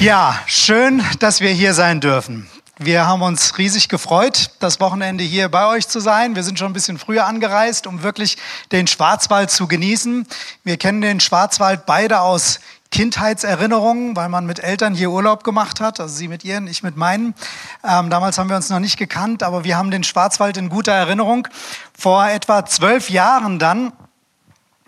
Ja, schön, dass wir hier sein dürfen. Wir haben uns riesig gefreut, das Wochenende hier bei euch zu sein. Wir sind schon ein bisschen früher angereist, um wirklich den Schwarzwald zu genießen. Wir kennen den Schwarzwald beide aus Kindheitserinnerungen, weil man mit Eltern hier Urlaub gemacht hat, also sie mit ihren, ich mit meinen. Ähm, damals haben wir uns noch nicht gekannt, aber wir haben den Schwarzwald in guter Erinnerung. Vor etwa zwölf Jahren dann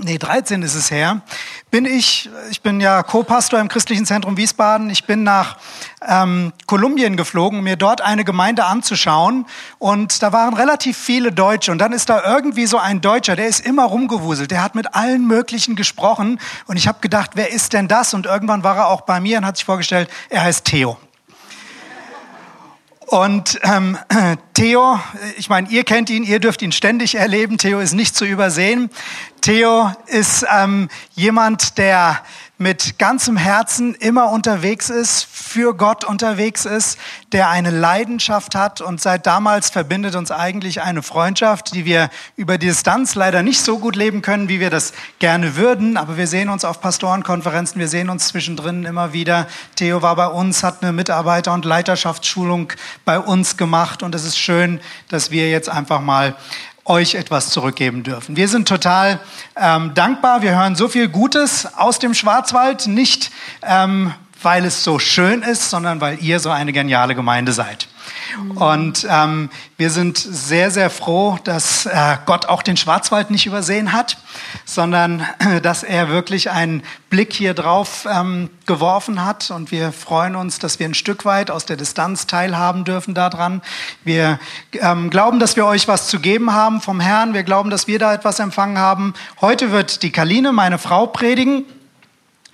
nee, 13 ist es her, bin ich, ich bin ja Co-Pastor im Christlichen Zentrum Wiesbaden, ich bin nach ähm, Kolumbien geflogen, um mir dort eine Gemeinde anzuschauen. Und da waren relativ viele Deutsche. Und dann ist da irgendwie so ein Deutscher, der ist immer rumgewuselt, der hat mit allen möglichen gesprochen. Und ich habe gedacht, wer ist denn das? Und irgendwann war er auch bei mir und hat sich vorgestellt, er heißt Theo. Und ähm, Theo, ich meine, ihr kennt ihn, ihr dürft ihn ständig erleben. Theo ist nicht zu übersehen. Theo ist ähm, jemand, der mit ganzem Herzen immer unterwegs ist, für Gott unterwegs ist, der eine Leidenschaft hat. Und seit damals verbindet uns eigentlich eine Freundschaft, die wir über die Distanz leider nicht so gut leben können, wie wir das gerne würden, aber wir sehen uns auf Pastorenkonferenzen, wir sehen uns zwischendrin immer wieder. Theo war bei uns, hat eine Mitarbeiter- und Leiterschaftsschulung bei uns gemacht. Und es ist schön, dass wir jetzt einfach mal euch etwas zurückgeben dürfen. Wir sind total ähm, dankbar. Wir hören so viel Gutes aus dem Schwarzwald, nicht ähm, weil es so schön ist, sondern weil ihr so eine geniale Gemeinde seid. Und ähm, wir sind sehr, sehr froh, dass äh, Gott auch den Schwarzwald nicht übersehen hat, sondern äh, dass er wirklich einen Blick hier drauf ähm, geworfen hat. Und wir freuen uns, dass wir ein Stück weit aus der Distanz teilhaben dürfen daran. Wir ähm, glauben, dass wir euch was zu geben haben vom Herrn. Wir glauben, dass wir da etwas empfangen haben. Heute wird die Kaline, meine Frau, predigen.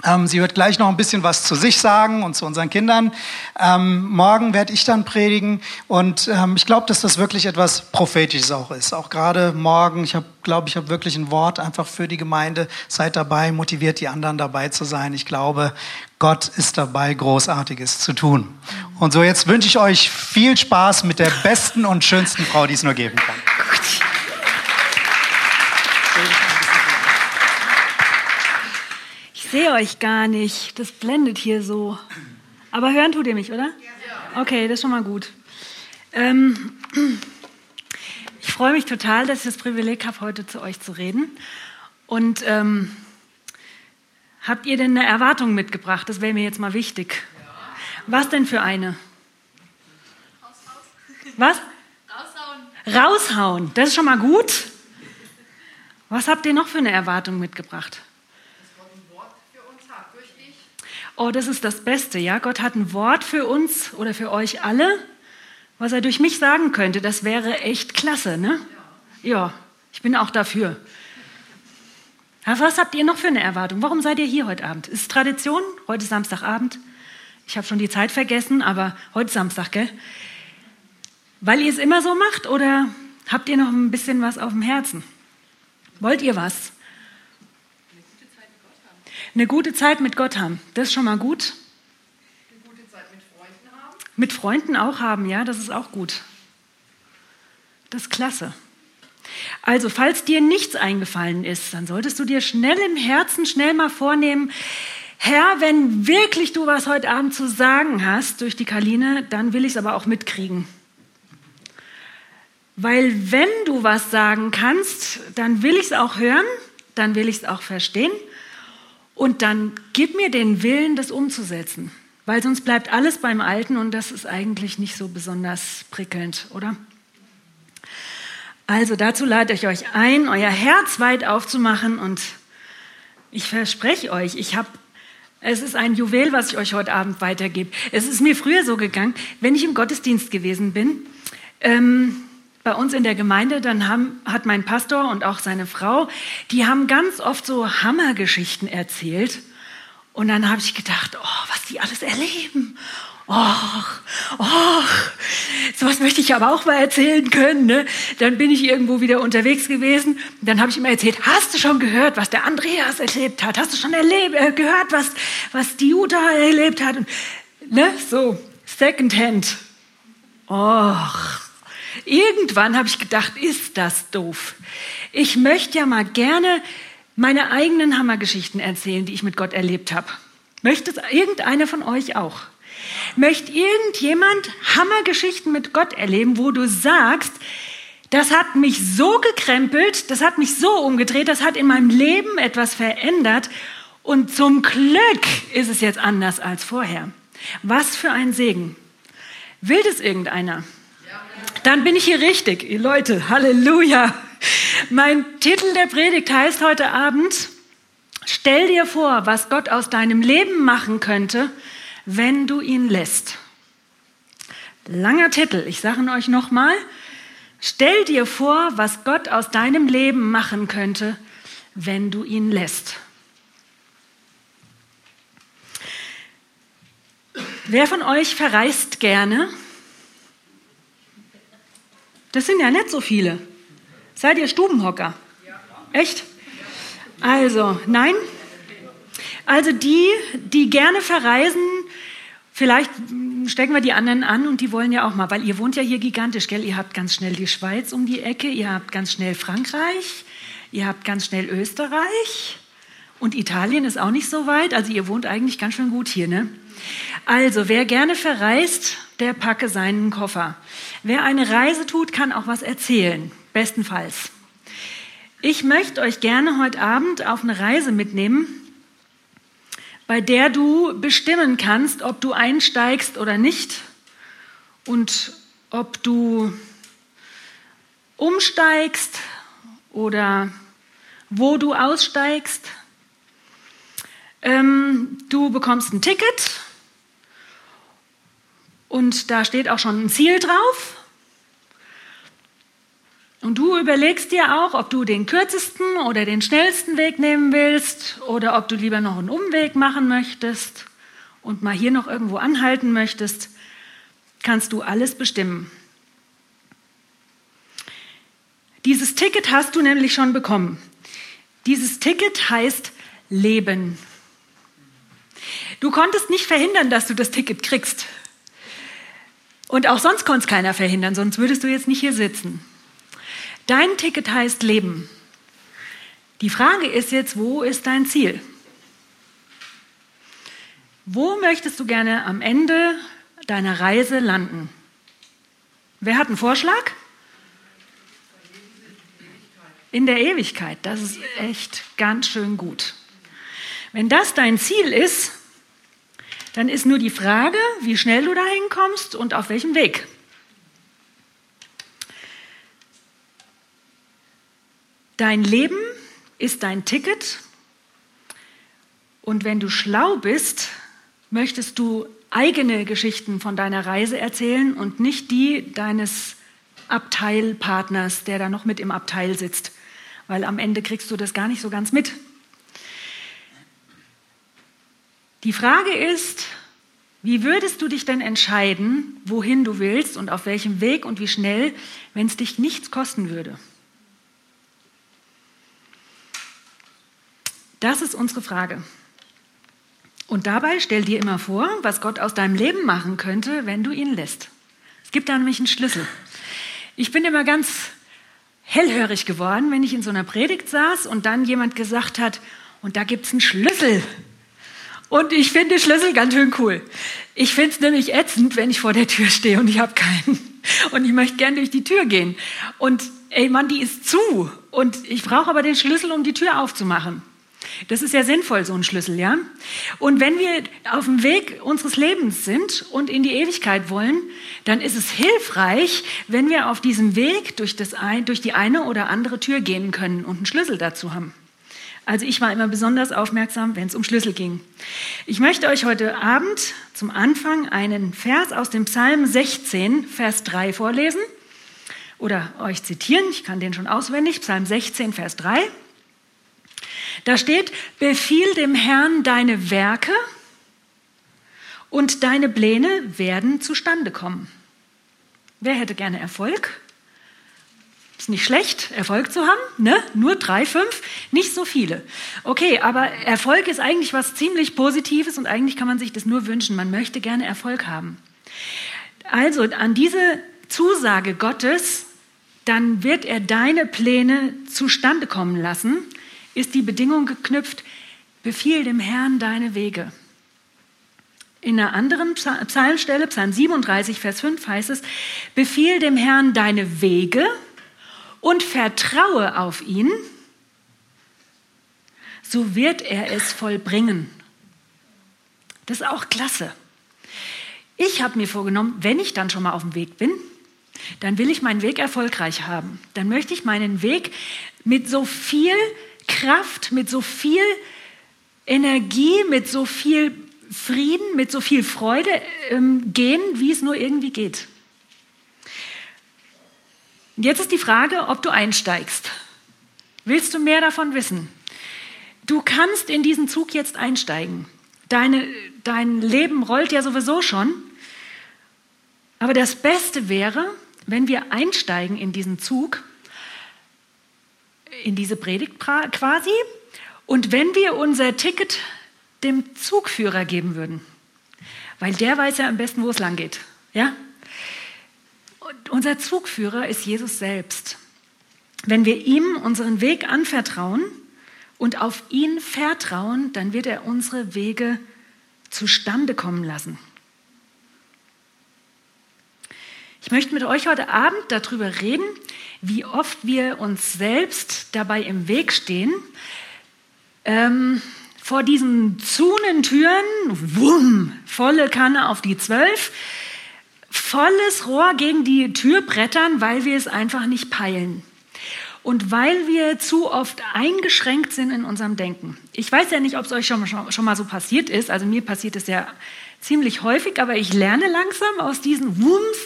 Ähm, sie wird gleich noch ein bisschen was zu sich sagen und zu unseren Kindern. Ähm, morgen werde ich dann predigen und ähm, ich glaube, dass das wirklich etwas Prophetisches auch ist. Auch gerade morgen, ich glaube, ich habe wirklich ein Wort einfach für die Gemeinde. Seid dabei, motiviert die anderen dabei zu sein. Ich glaube, Gott ist dabei, Großartiges zu tun. Und so jetzt wünsche ich euch viel Spaß mit der besten und schönsten Frau, die es nur geben kann. Sehe euch gar nicht. Das blendet hier so. Aber hören tut ihr mich, oder? Okay, das ist schon mal gut. Ähm, ich freue mich total, dass ich das Privileg habe, heute zu euch zu reden. Und ähm, habt ihr denn eine Erwartung mitgebracht? Das wäre mir jetzt mal wichtig. Was denn für eine? Was? Raushauen. Raushauen. Das ist schon mal gut. Was habt ihr noch für eine Erwartung mitgebracht? Oh, das ist das Beste, ja. Gott hat ein Wort für uns oder für euch alle, was er durch mich sagen könnte. Das wäre echt klasse, ne? Ja, ich bin auch dafür. Ja, was habt ihr noch für eine Erwartung? Warum seid ihr hier heute Abend? Ist Tradition? Heute Samstagabend. Ich habe schon die Zeit vergessen, aber heute Samstag, gell? Weil ihr es immer so macht oder habt ihr noch ein bisschen was auf dem Herzen? Wollt ihr was? Eine gute Zeit mit Gott haben. Das ist schon mal gut. Eine gute Zeit mit Freunden haben. Mit Freunden auch haben, ja, das ist auch gut. Das ist klasse. Also, falls dir nichts eingefallen ist, dann solltest du dir schnell im Herzen schnell mal vornehmen, Herr, wenn wirklich du was heute Abend zu sagen hast durch die Kaline, dann will ich es aber auch mitkriegen. Weil wenn du was sagen kannst, dann will ich es auch hören, dann will ich es auch verstehen und dann gib mir den Willen, das umzusetzen. Weil sonst bleibt alles beim Alten und das ist eigentlich nicht so besonders prickelnd, oder? Also dazu lade ich euch ein, euer Herz weit aufzumachen und ich verspreche euch, ich habe, es ist ein Juwel, was ich euch heute Abend weitergebe. Es ist mir früher so gegangen, wenn ich im Gottesdienst gewesen bin, ähm, bei uns in der Gemeinde, dann haben, hat mein Pastor und auch seine Frau, die haben ganz oft so Hammergeschichten erzählt. Und dann habe ich gedacht, oh, was die alles erleben. Och, och, sowas möchte ich aber auch mal erzählen können. Ne? Dann bin ich irgendwo wieder unterwegs gewesen. Dann habe ich immer erzählt, hast du schon gehört, was der Andreas erlebt hat? Hast du schon erlebt, äh, gehört, was, was die Jutta erlebt hat? Und, ne? So, Secondhand. Och, Irgendwann habe ich gedacht, ist das doof. Ich möchte ja mal gerne meine eigenen Hammergeschichten erzählen, die ich mit Gott erlebt habe. Möchte irgendeiner von euch auch? Möchte irgendjemand Hammergeschichten mit Gott erleben, wo du sagst, das hat mich so gekrempelt, das hat mich so umgedreht, das hat in meinem Leben etwas verändert und zum Glück ist es jetzt anders als vorher. Was für ein Segen. Will das irgendeiner? Dann bin ich hier richtig. Leute, Halleluja. Mein Titel der Predigt heißt heute Abend, stell dir vor, was Gott aus deinem Leben machen könnte, wenn du ihn lässt. Langer Titel, ich sage ihn euch nochmal. Stell dir vor, was Gott aus deinem Leben machen könnte, wenn du ihn lässt. Wer von euch verreist gerne? Das sind ja nicht so viele. Seid ihr Stubenhocker? Echt? Also, nein? Also die, die gerne verreisen, vielleicht stecken wir die anderen an und die wollen ja auch mal, weil ihr wohnt ja hier gigantisch, gell? Ihr habt ganz schnell die Schweiz um die Ecke, ihr habt ganz schnell Frankreich, ihr habt ganz schnell Österreich und Italien ist auch nicht so weit. Also ihr wohnt eigentlich ganz schön gut hier, ne? Also wer gerne verreist, der packe seinen Koffer. Wer eine Reise tut, kann auch was erzählen, bestenfalls. Ich möchte euch gerne heute Abend auf eine Reise mitnehmen, bei der du bestimmen kannst, ob du einsteigst oder nicht und ob du umsteigst oder wo du aussteigst. Ähm, du bekommst ein Ticket und da steht auch schon ein Ziel drauf. Und du überlegst dir auch, ob du den kürzesten oder den schnellsten Weg nehmen willst oder ob du lieber noch einen Umweg machen möchtest und mal hier noch irgendwo anhalten möchtest. Kannst du alles bestimmen. Dieses Ticket hast du nämlich schon bekommen. Dieses Ticket heißt Leben. Du konntest nicht verhindern, dass du das Ticket kriegst. Und auch sonst konnte es keiner verhindern, sonst würdest du jetzt nicht hier sitzen. Dein Ticket heißt Leben. Die Frage ist jetzt, wo ist dein Ziel? Wo möchtest du gerne am Ende deiner Reise landen? Wer hat einen Vorschlag? In der Ewigkeit. Das ist echt ganz schön gut. Wenn das dein Ziel ist, dann ist nur die Frage, wie schnell du dahin kommst und auf welchem Weg. Dein Leben ist dein Ticket und wenn du schlau bist, möchtest du eigene Geschichten von deiner Reise erzählen und nicht die deines Abteilpartners, der da noch mit im Abteil sitzt, weil am Ende kriegst du das gar nicht so ganz mit. Die Frage ist, wie würdest du dich denn entscheiden, wohin du willst und auf welchem Weg und wie schnell, wenn es dich nichts kosten würde? Das ist unsere Frage. Und dabei stell dir immer vor, was Gott aus deinem Leben machen könnte, wenn du ihn lässt. Es gibt da nämlich einen Schlüssel. Ich bin immer ganz hellhörig geworden, wenn ich in so einer Predigt saß und dann jemand gesagt hat, und da gibt es einen Schlüssel. Und ich finde Schlüssel ganz schön cool. Ich finde es nämlich ätzend, wenn ich vor der Tür stehe und ich habe keinen. Und ich möchte gern durch die Tür gehen. Und ey Mann, die ist zu. Und ich brauche aber den Schlüssel, um die Tür aufzumachen. Das ist ja sinnvoll, so ein Schlüssel, ja? Und wenn wir auf dem Weg unseres Lebens sind und in die Ewigkeit wollen, dann ist es hilfreich, wenn wir auf diesem Weg durch, das, durch die eine oder andere Tür gehen können und einen Schlüssel dazu haben. Also ich war immer besonders aufmerksam, wenn es um Schlüssel ging. Ich möchte euch heute Abend zum Anfang einen Vers aus dem Psalm 16, Vers 3 vorlesen oder euch zitieren. Ich kann den schon auswendig. Psalm 16, Vers 3. Da steht, befiehl dem Herrn deine Werke und deine Pläne werden zustande kommen. Wer hätte gerne Erfolg? Ist nicht schlecht, Erfolg zu haben, ne? Nur drei, fünf, nicht so viele. Okay, aber Erfolg ist eigentlich was ziemlich Positives und eigentlich kann man sich das nur wünschen. Man möchte gerne Erfolg haben. Also an diese Zusage Gottes, dann wird er deine Pläne zustande kommen lassen, ist die Bedingung geknüpft, befiehl dem Herrn deine Wege. In einer anderen Psalmstelle, Psalm 37, Vers 5 heißt es, befiehl dem Herrn deine Wege und vertraue auf ihn, so wird er es vollbringen. Das ist auch klasse. Ich habe mir vorgenommen, wenn ich dann schon mal auf dem Weg bin, dann will ich meinen Weg erfolgreich haben. Dann möchte ich meinen Weg mit so viel Kraft, mit so viel Energie, mit so viel Frieden, mit so viel Freude ähm, gehen, wie es nur irgendwie geht. Jetzt ist die Frage, ob du einsteigst. Willst du mehr davon wissen? Du kannst in diesen Zug jetzt einsteigen. Deine, dein Leben rollt ja sowieso schon. Aber das Beste wäre, wenn wir einsteigen in diesen Zug, in diese Predigt quasi, und wenn wir unser Ticket dem Zugführer geben würden, weil der weiß ja am besten, wo es lang geht. Ja? Und unser Zugführer ist Jesus selbst. Wenn wir ihm unseren Weg anvertrauen und auf ihn vertrauen, dann wird er unsere Wege zustande kommen lassen. Ich möchte mit euch heute Abend darüber reden, wie oft wir uns selbst dabei im Weg stehen, ähm, vor diesen Zunentüren, wumm, volle Kanne auf die Zwölf, volles Rohr gegen die Tür brettern, weil wir es einfach nicht peilen. Und weil wir zu oft eingeschränkt sind in unserem Denken. Ich weiß ja nicht, ob es euch schon, schon, schon mal so passiert ist. Also mir passiert es ja ziemlich häufig, aber ich lerne langsam aus diesen Wumms.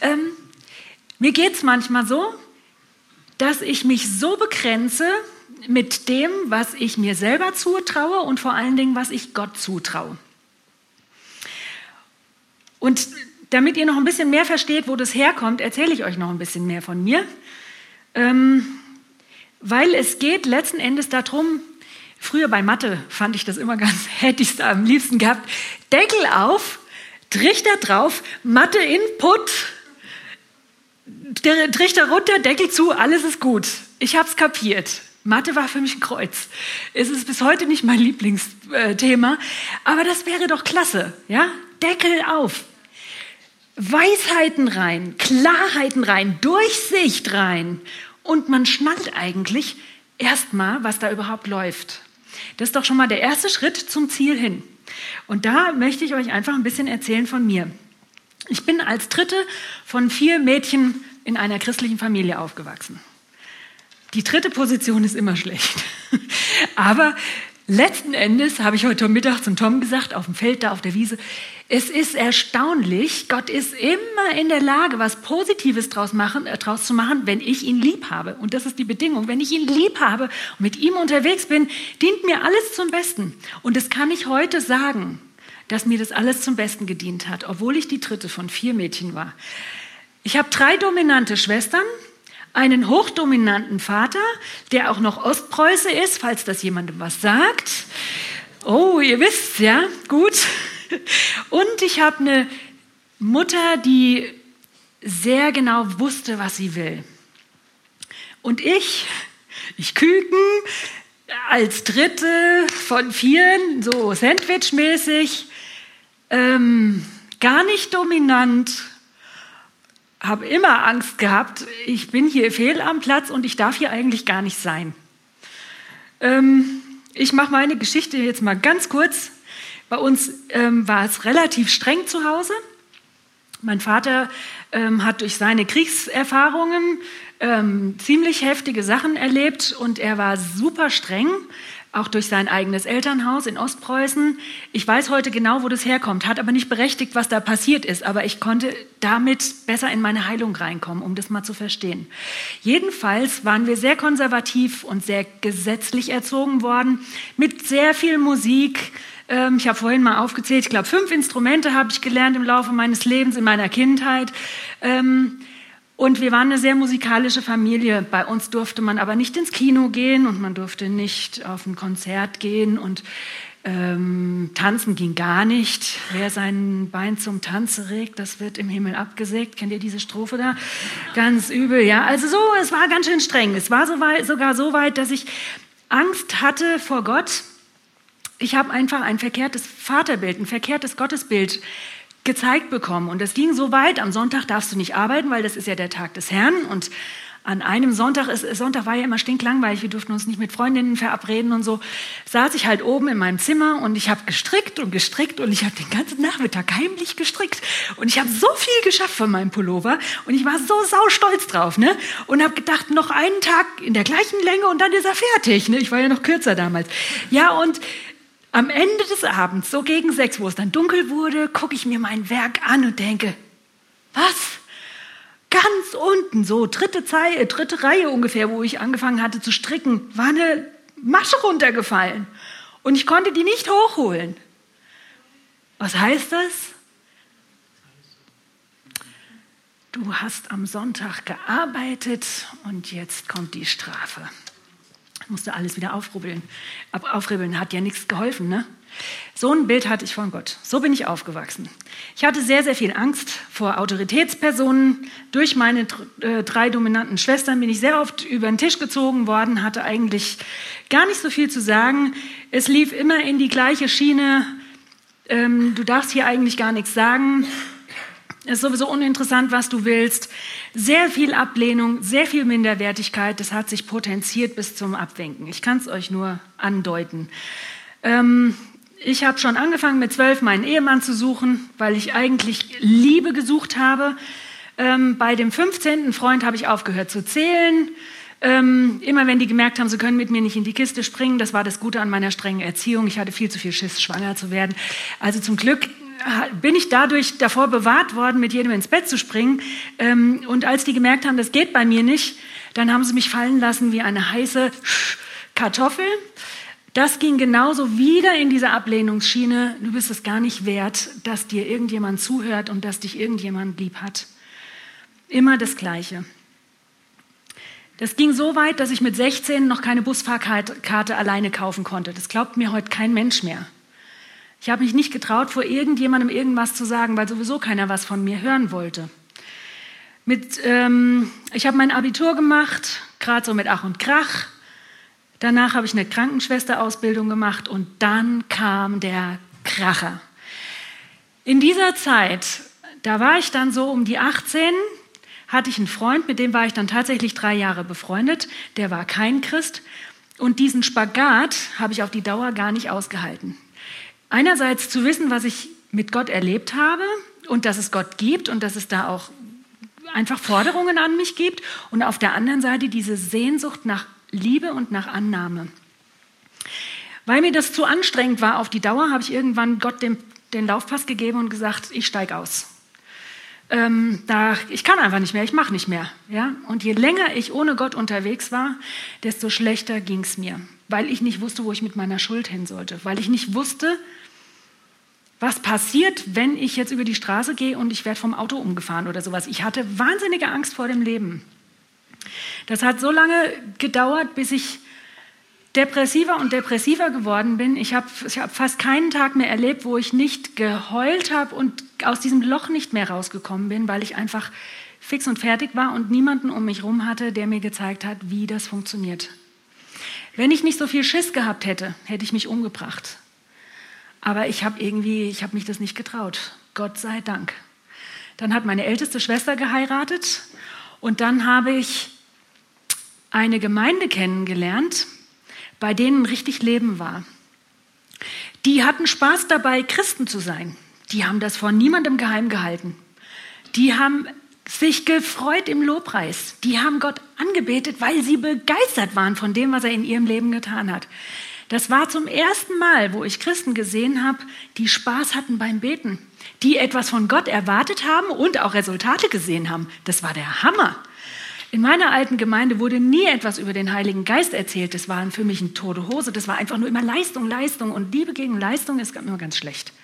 Ähm, mir geht es manchmal so, dass ich mich so begrenze mit dem, was ich mir selber zutraue und vor allen Dingen, was ich Gott zutraue. Und damit ihr noch ein bisschen mehr versteht, wo das herkommt, erzähle ich euch noch ein bisschen mehr von mir. Ähm, weil es geht letzten Endes darum, früher bei Mathe fand ich das immer ganz, hätte ich es am liebsten gehabt, Deckel auf, Trichter drauf, Mathe Input, Trichter runter, Deckel zu, alles ist gut. Ich habe es kapiert. Mathe war für mich ein Kreuz. Es ist bis heute nicht mein Lieblingsthema, aber das wäre doch klasse, ja? Deckel auf. Weisheiten rein, Klarheiten rein, Durchsicht rein und man schnallt eigentlich erstmal, was da überhaupt läuft. Das ist doch schon mal der erste Schritt zum Ziel hin. Und da möchte ich euch einfach ein bisschen erzählen von mir. Ich bin als dritte von vier Mädchen in einer christlichen Familie aufgewachsen. Die dritte Position ist immer schlecht. Aber letzten Endes habe ich heute Mittag zum Tom gesagt, auf dem Feld da auf der Wiese, es ist erstaunlich, Gott ist immer in der Lage, was Positives draus, machen, äh, draus zu machen, wenn ich ihn lieb habe. Und das ist die Bedingung. Wenn ich ihn lieb habe und mit ihm unterwegs bin, dient mir alles zum Besten. Und das kann ich heute sagen, dass mir das alles zum Besten gedient hat, obwohl ich die dritte von vier Mädchen war. Ich habe drei dominante Schwestern, einen hochdominanten Vater, der auch noch Ostpreuße ist, falls das jemandem was sagt. Oh, ihr wisst, ja, gut. Und ich habe eine Mutter, die sehr genau wusste, was sie will. Und ich, ich Küken, als dritte von vieren, so Sandwich-mäßig, ähm, gar nicht dominant, habe immer Angst gehabt, ich bin hier fehl am Platz und ich darf hier eigentlich gar nicht sein. Ähm, ich mache meine Geschichte jetzt mal ganz kurz. Bei uns ähm, war es relativ streng zu Hause. Mein Vater ähm, hat durch seine Kriegserfahrungen ähm, ziemlich heftige Sachen erlebt und er war super streng auch durch sein eigenes Elternhaus in Ostpreußen. Ich weiß heute genau, wo das herkommt, hat aber nicht berechtigt, was da passiert ist, aber ich konnte damit besser in meine Heilung reinkommen, um das mal zu verstehen. Jedenfalls waren wir sehr konservativ und sehr gesetzlich erzogen worden, mit sehr viel Musik. Ähm, ich habe vorhin mal aufgezählt, ich glaube, fünf Instrumente habe ich gelernt im Laufe meines Lebens, in meiner Kindheit. Ähm, und wir waren eine sehr musikalische Familie. Bei uns durfte man aber nicht ins Kino gehen und man durfte nicht auf ein Konzert gehen und ähm, tanzen ging gar nicht. Wer sein Bein zum Tanze regt, das wird im Himmel abgesägt. Kennt ihr diese Strophe da? Ganz übel, ja. Also so, es war ganz schön streng. Es war so weit, sogar so weit, dass ich Angst hatte vor Gott. Ich habe einfach ein verkehrtes Vaterbild, ein verkehrtes Gottesbild gezeigt bekommen. Und das ging so weit, am Sonntag darfst du nicht arbeiten, weil das ist ja der Tag des Herrn. Und an einem Sonntag, ist, Sonntag war ja immer stinklangweilig, wir durften uns nicht mit Freundinnen verabreden und so, saß ich halt oben in meinem Zimmer und ich habe gestrickt und gestrickt und ich habe den ganzen Nachmittag heimlich gestrickt und ich habe so viel geschafft von meinem Pullover und ich war so saustolz drauf, ne? Und habe gedacht, noch einen Tag in der gleichen Länge und dann ist er fertig, ne? Ich war ja noch kürzer damals. Ja, und am Ende des Abends, so gegen sechs, wo es dann dunkel wurde, gucke ich mir mein Werk an und denke, was? Ganz unten, so dritte, Zeile, äh, dritte Reihe ungefähr, wo ich angefangen hatte zu stricken, war eine Masche runtergefallen. Und ich konnte die nicht hochholen. Was heißt das? Du hast am Sonntag gearbeitet und jetzt kommt die Strafe musste alles wieder aufrubbeln. Aufribbeln hat ja nichts geholfen, ne? So ein Bild hatte ich von Gott. So bin ich aufgewachsen. Ich hatte sehr, sehr viel Angst vor Autoritätspersonen. Durch meine äh, drei dominanten Schwestern bin ich sehr oft über den Tisch gezogen worden, hatte eigentlich gar nicht so viel zu sagen. Es lief immer in die gleiche Schiene. Ähm, du darfst hier eigentlich gar nichts sagen. Ist sowieso uninteressant, was du willst. Sehr viel Ablehnung, sehr viel Minderwertigkeit. Das hat sich potenziert bis zum Abwinken. Ich kann es euch nur andeuten. Ähm, ich habe schon angefangen mit zwölf meinen Ehemann zu suchen, weil ich eigentlich Liebe gesucht habe. Ähm, bei dem 15. Freund habe ich aufgehört zu zählen. Ähm, immer wenn die gemerkt haben, sie können mit mir nicht in die Kiste springen, das war das Gute an meiner strengen Erziehung. Ich hatte viel zu viel Schiss, schwanger zu werden. Also zum Glück bin ich dadurch davor bewahrt worden, mit jedem ins Bett zu springen. Ähm, und als die gemerkt haben, das geht bei mir nicht, dann haben sie mich fallen lassen wie eine heiße Kartoffel. Das ging genauso wieder in diese Ablehnungsschiene. Du bist es gar nicht wert, dass dir irgendjemand zuhört und dass dich irgendjemand lieb hat. Immer das Gleiche. Das ging so weit, dass ich mit 16 noch keine Busfahrkarte alleine kaufen konnte. Das glaubt mir heute kein Mensch mehr. Ich habe mich nicht getraut, vor irgendjemandem irgendwas zu sagen, weil sowieso keiner was von mir hören wollte. Mit, ähm, ich habe mein Abitur gemacht, gerade so mit Ach und Krach. Danach habe ich eine Krankenschwesterausbildung gemacht und dann kam der Kracher. In dieser Zeit, da war ich dann so um die 18, hatte ich einen Freund, mit dem war ich dann tatsächlich drei Jahre befreundet. Der war kein Christ. Und diesen Spagat habe ich auf die Dauer gar nicht ausgehalten. Einerseits zu wissen, was ich mit Gott erlebt habe und dass es Gott gibt und dass es da auch einfach Forderungen an mich gibt und auf der anderen Seite diese Sehnsucht nach Liebe und nach Annahme. Weil mir das zu anstrengend war auf die Dauer, habe ich irgendwann Gott den, den Laufpass gegeben und gesagt, ich steige aus. Ähm, da, ich kann einfach nicht mehr, ich mache nicht mehr. Ja? Und je länger ich ohne Gott unterwegs war, desto schlechter ging es mir, weil ich nicht wusste, wo ich mit meiner Schuld hin sollte, weil ich nicht wusste, was passiert, wenn ich jetzt über die Straße gehe und ich werde vom Auto umgefahren oder sowas. Ich hatte wahnsinnige Angst vor dem Leben. Das hat so lange gedauert, bis ich depressiver und depressiver geworden bin. Ich habe ich hab fast keinen Tag mehr erlebt, wo ich nicht geheult habe und aus diesem Loch nicht mehr rausgekommen bin, weil ich einfach fix und fertig war und niemanden um mich herum hatte, der mir gezeigt hat, wie das funktioniert. Wenn ich nicht so viel Schiss gehabt hätte, hätte ich mich umgebracht. Aber ich habe irgendwie, ich habe mich das nicht getraut. Gott sei Dank. Dann hat meine älteste Schwester geheiratet und dann habe ich eine Gemeinde kennengelernt, bei denen richtig Leben war. Die hatten Spaß dabei, Christen zu sein. Die haben das vor niemandem geheim gehalten. Die haben sich gefreut im Lobpreis. Die haben Gott angebetet, weil sie begeistert waren von dem, was er in ihrem Leben getan hat. Das war zum ersten Mal, wo ich Christen gesehen habe, die Spaß hatten beim Beten, die etwas von Gott erwartet haben und auch Resultate gesehen haben. Das war der Hammer. In meiner alten Gemeinde wurde nie etwas über den Heiligen Geist erzählt. Das war für mich eine tote Hose. Das war einfach nur immer Leistung, Leistung. Und Liebe gegen Leistung ist immer ganz schlecht.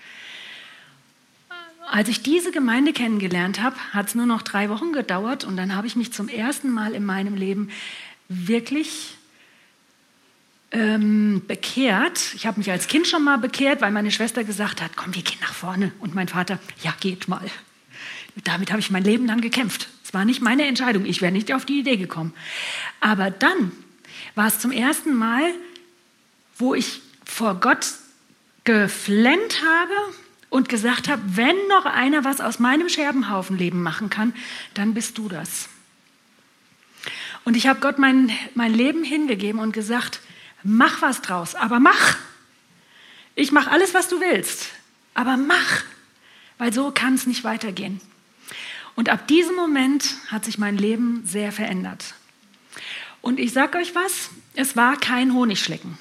Als ich diese Gemeinde kennengelernt habe, hat es nur noch drei Wochen gedauert und dann habe ich mich zum ersten Mal in meinem Leben wirklich ähm, bekehrt. Ich habe mich als Kind schon mal bekehrt, weil meine Schwester gesagt hat, komm, wir gehen nach vorne. Und mein Vater, ja, geht mal. Damit habe ich mein Leben lang gekämpft. Es war nicht meine Entscheidung. Ich wäre nicht auf die Idee gekommen. Aber dann war es zum ersten Mal, wo ich vor Gott geflennt habe und gesagt habe, wenn noch einer was aus meinem Scherbenhaufenleben machen kann, dann bist du das. Und ich habe Gott mein, mein Leben hingegeben und gesagt, mach was draus, aber mach. Ich mache alles, was du willst, aber mach, weil so kann es nicht weitergehen. Und ab diesem Moment hat sich mein Leben sehr verändert. Und ich sage euch was, es war kein Honigschlecken.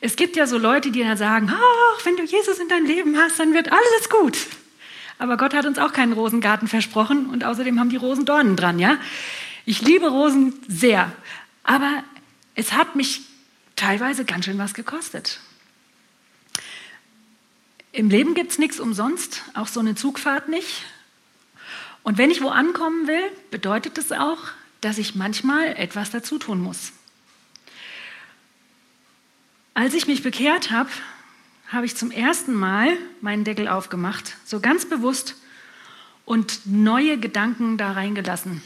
Es gibt ja so Leute, die dann sagen, ach, wenn du Jesus in dein Leben hast, dann wird alles gut. Aber Gott hat uns auch keinen Rosengarten versprochen und außerdem haben die Rosen Dornen dran, ja? Ich liebe Rosen sehr, aber es hat mich teilweise ganz schön was gekostet. Im Leben gibt es nichts umsonst, auch so eine Zugfahrt nicht. Und wenn ich wo ankommen will, bedeutet es das auch, dass ich manchmal etwas dazu tun muss. Als ich mich bekehrt habe, habe ich zum ersten Mal meinen Deckel aufgemacht, so ganz bewusst und neue Gedanken da reingelassen.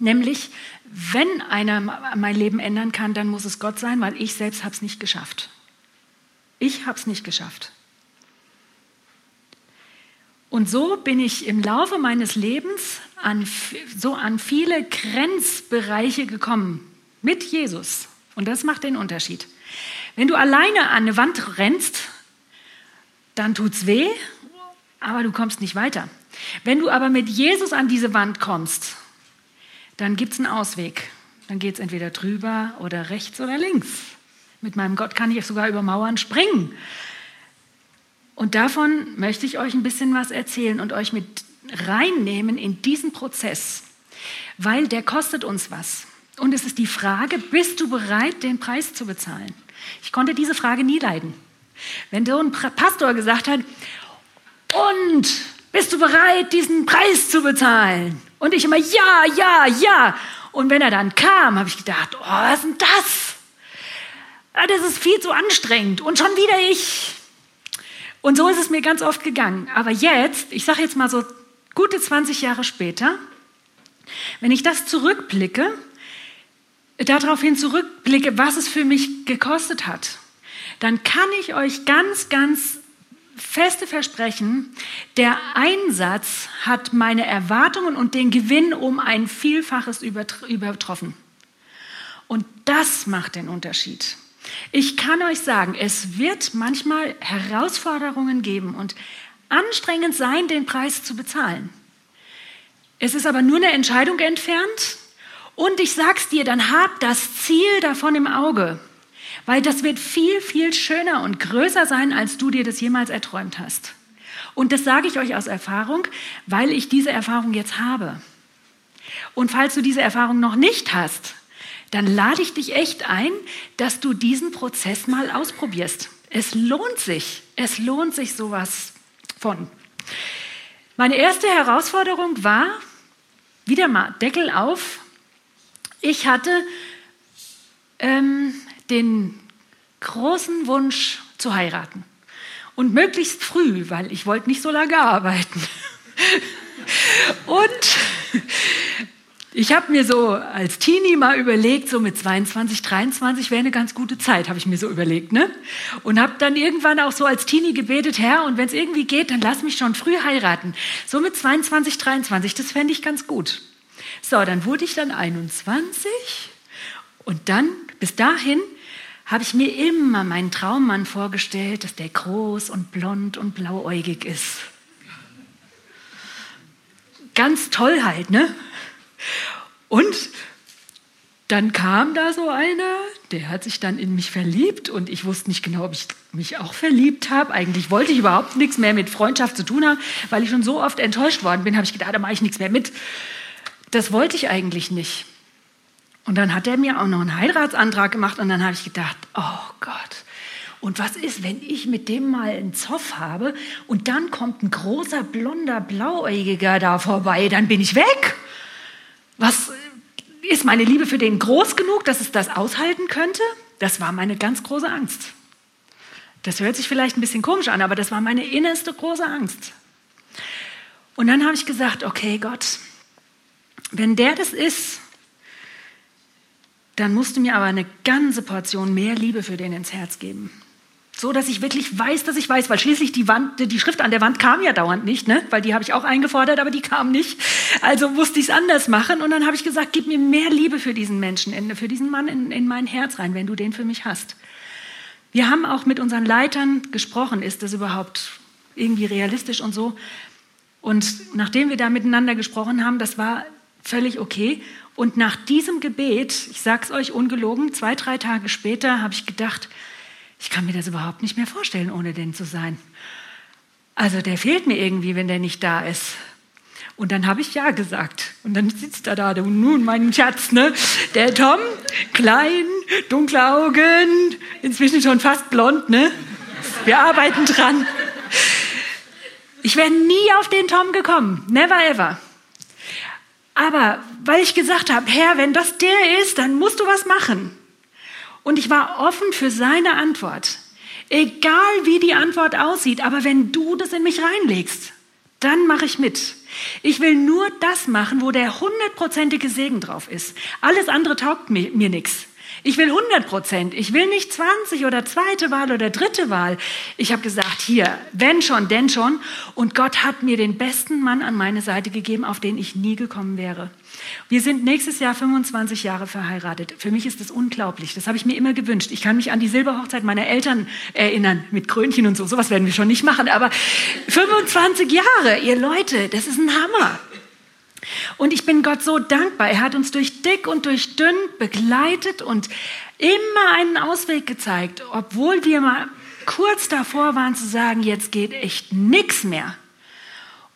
Nämlich, wenn einer mein Leben ändern kann, dann muss es Gott sein, weil ich selbst habe es nicht geschafft. Ich habe es nicht geschafft. Und so bin ich im Laufe meines Lebens an, so an viele Grenzbereiche gekommen mit Jesus. Und das macht den Unterschied. Wenn du alleine an eine Wand rennst, dann tut's weh, aber du kommst nicht weiter. Wenn du aber mit Jesus an diese Wand kommst, dann gibt es einen Ausweg. Dann geht es entweder drüber oder rechts oder links. Mit meinem Gott kann ich sogar über Mauern springen. Und davon möchte ich euch ein bisschen was erzählen und euch mit reinnehmen in diesen Prozess, weil der kostet uns was. Und es ist die Frage, bist du bereit, den Preis zu bezahlen? Ich konnte diese Frage nie leiden. Wenn so ein Pastor gesagt hat, und bist du bereit, diesen Preis zu bezahlen? Und ich immer, ja, ja, ja. Und wenn er dann kam, habe ich gedacht, oh, was ist denn das? Ah, das ist viel zu anstrengend. Und schon wieder ich. Und so ist es mir ganz oft gegangen. Aber jetzt, ich sage jetzt mal so gute 20 Jahre später, wenn ich das zurückblicke, daraufhin zurückblicke, was es für mich gekostet hat, dann kann ich euch ganz, ganz feste versprechen, der Einsatz hat meine Erwartungen und den Gewinn um ein Vielfaches übertroffen. Und das macht den Unterschied. Ich kann euch sagen, es wird manchmal Herausforderungen geben und anstrengend sein, den Preis zu bezahlen. Es ist aber nur eine Entscheidung entfernt und ich sag's dir, dann hab das Ziel davon im Auge, weil das wird viel, viel schöner und größer sein, als du dir das jemals erträumt hast. Und das sage ich euch aus Erfahrung, weil ich diese Erfahrung jetzt habe. Und falls du diese Erfahrung noch nicht hast, dann lade ich dich echt ein, dass du diesen Prozess mal ausprobierst. Es lohnt sich. Es lohnt sich sowas von. Meine erste Herausforderung war, wieder mal Deckel auf. Ich hatte ähm, den großen Wunsch zu heiraten. Und möglichst früh, weil ich wollte nicht so lange arbeiten. Und ich habe mir so als Teenie mal überlegt, so mit 22, 23 wäre eine ganz gute Zeit, habe ich mir so überlegt, ne? Und habe dann irgendwann auch so als Teenie gebetet, Herr, und wenn es irgendwie geht, dann lass mich schon früh heiraten. So mit 22, 23, das fände ich ganz gut. So, dann wurde ich dann 21 und dann, bis dahin, habe ich mir immer meinen Traummann vorgestellt, dass der groß und blond und blauäugig ist. Ganz toll halt, ne? Und dann kam da so einer, der hat sich dann in mich verliebt und ich wusste nicht genau, ob ich mich auch verliebt habe. Eigentlich wollte ich überhaupt nichts mehr mit Freundschaft zu tun haben, weil ich schon so oft enttäuscht worden bin, habe ich gedacht, da mache ich nichts mehr mit. Das wollte ich eigentlich nicht. Und dann hat er mir auch noch einen Heiratsantrag gemacht und dann habe ich gedacht, oh Gott, und was ist, wenn ich mit dem mal einen Zoff habe und dann kommt ein großer, blonder, blauäugiger da vorbei, dann bin ich weg. Was ist meine Liebe für den groß genug, dass es das aushalten könnte? Das war meine ganz große Angst. Das hört sich vielleicht ein bisschen komisch an, aber das war meine innerste große Angst. Und dann habe ich gesagt, okay Gott, wenn der das ist, dann musst du mir aber eine ganze Portion mehr Liebe für den ins Herz geben. So, dass ich wirklich weiß, dass ich weiß, weil schließlich die, Wand, die Schrift an der Wand kam ja dauernd nicht, ne? weil die habe ich auch eingefordert, aber die kam nicht. Also musste ich es anders machen und dann habe ich gesagt, gib mir mehr Liebe für diesen Menschen, für diesen Mann in, in mein Herz rein, wenn du den für mich hast. Wir haben auch mit unseren Leitern gesprochen, ist das überhaupt irgendwie realistisch und so. Und nachdem wir da miteinander gesprochen haben, das war völlig okay. Und nach diesem Gebet, ich sage es euch ungelogen, zwei, drei Tage später habe ich gedacht, ich kann mir das überhaupt nicht mehr vorstellen, ohne den zu sein. Also der fehlt mir irgendwie, wenn der nicht da ist. Und dann habe ich ja gesagt. Und dann sitzt er da, nun mein Schatz, ne? Der Tom, klein, dunkle Augen, inzwischen schon fast blond, ne? Wir arbeiten dran. Ich wäre nie auf den Tom gekommen, never ever. Aber weil ich gesagt habe, Herr, wenn das der ist, dann musst du was machen. Und ich war offen für seine Antwort. Egal wie die Antwort aussieht, aber wenn du das in mich reinlegst, dann mache ich mit. Ich will nur das machen, wo der hundertprozentige Segen drauf ist. Alles andere taugt mir, mir nichts. Ich will 100 Prozent. Ich will nicht 20 oder zweite Wahl oder dritte Wahl. Ich habe gesagt, hier, wenn schon, denn schon. Und Gott hat mir den besten Mann an meine Seite gegeben, auf den ich nie gekommen wäre. Wir sind nächstes Jahr 25 Jahre verheiratet. Für mich ist das unglaublich. Das habe ich mir immer gewünscht. Ich kann mich an die Silberhochzeit meiner Eltern erinnern, mit Krönchen und so. Sowas werden wir schon nicht machen. Aber 25 Jahre, ihr Leute, das ist ein Hammer. Und ich bin Gott so dankbar. Er hat uns durch dick und durch dünn begleitet und immer einen Ausweg gezeigt, obwohl wir mal kurz davor waren zu sagen, jetzt geht echt nichts mehr.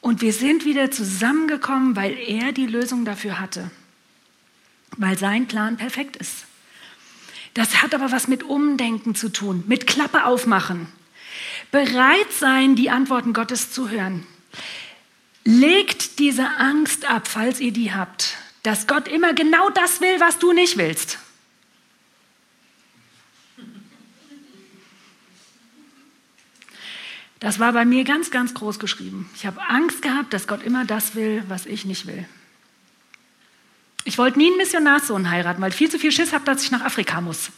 Und wir sind wieder zusammengekommen, weil er die Lösung dafür hatte. Weil sein Plan perfekt ist. Das hat aber was mit Umdenken zu tun, mit Klappe aufmachen. Bereit sein, die Antworten Gottes zu hören. Legt diese Angst ab, falls ihr die habt, dass Gott immer genau das will, was du nicht willst. Das war bei mir ganz, ganz groß geschrieben. Ich habe Angst gehabt, dass Gott immer das will, was ich nicht will. Ich wollte nie einen Missionarssohn heiraten, weil ich viel zu viel Schiss habe, dass ich nach Afrika muss.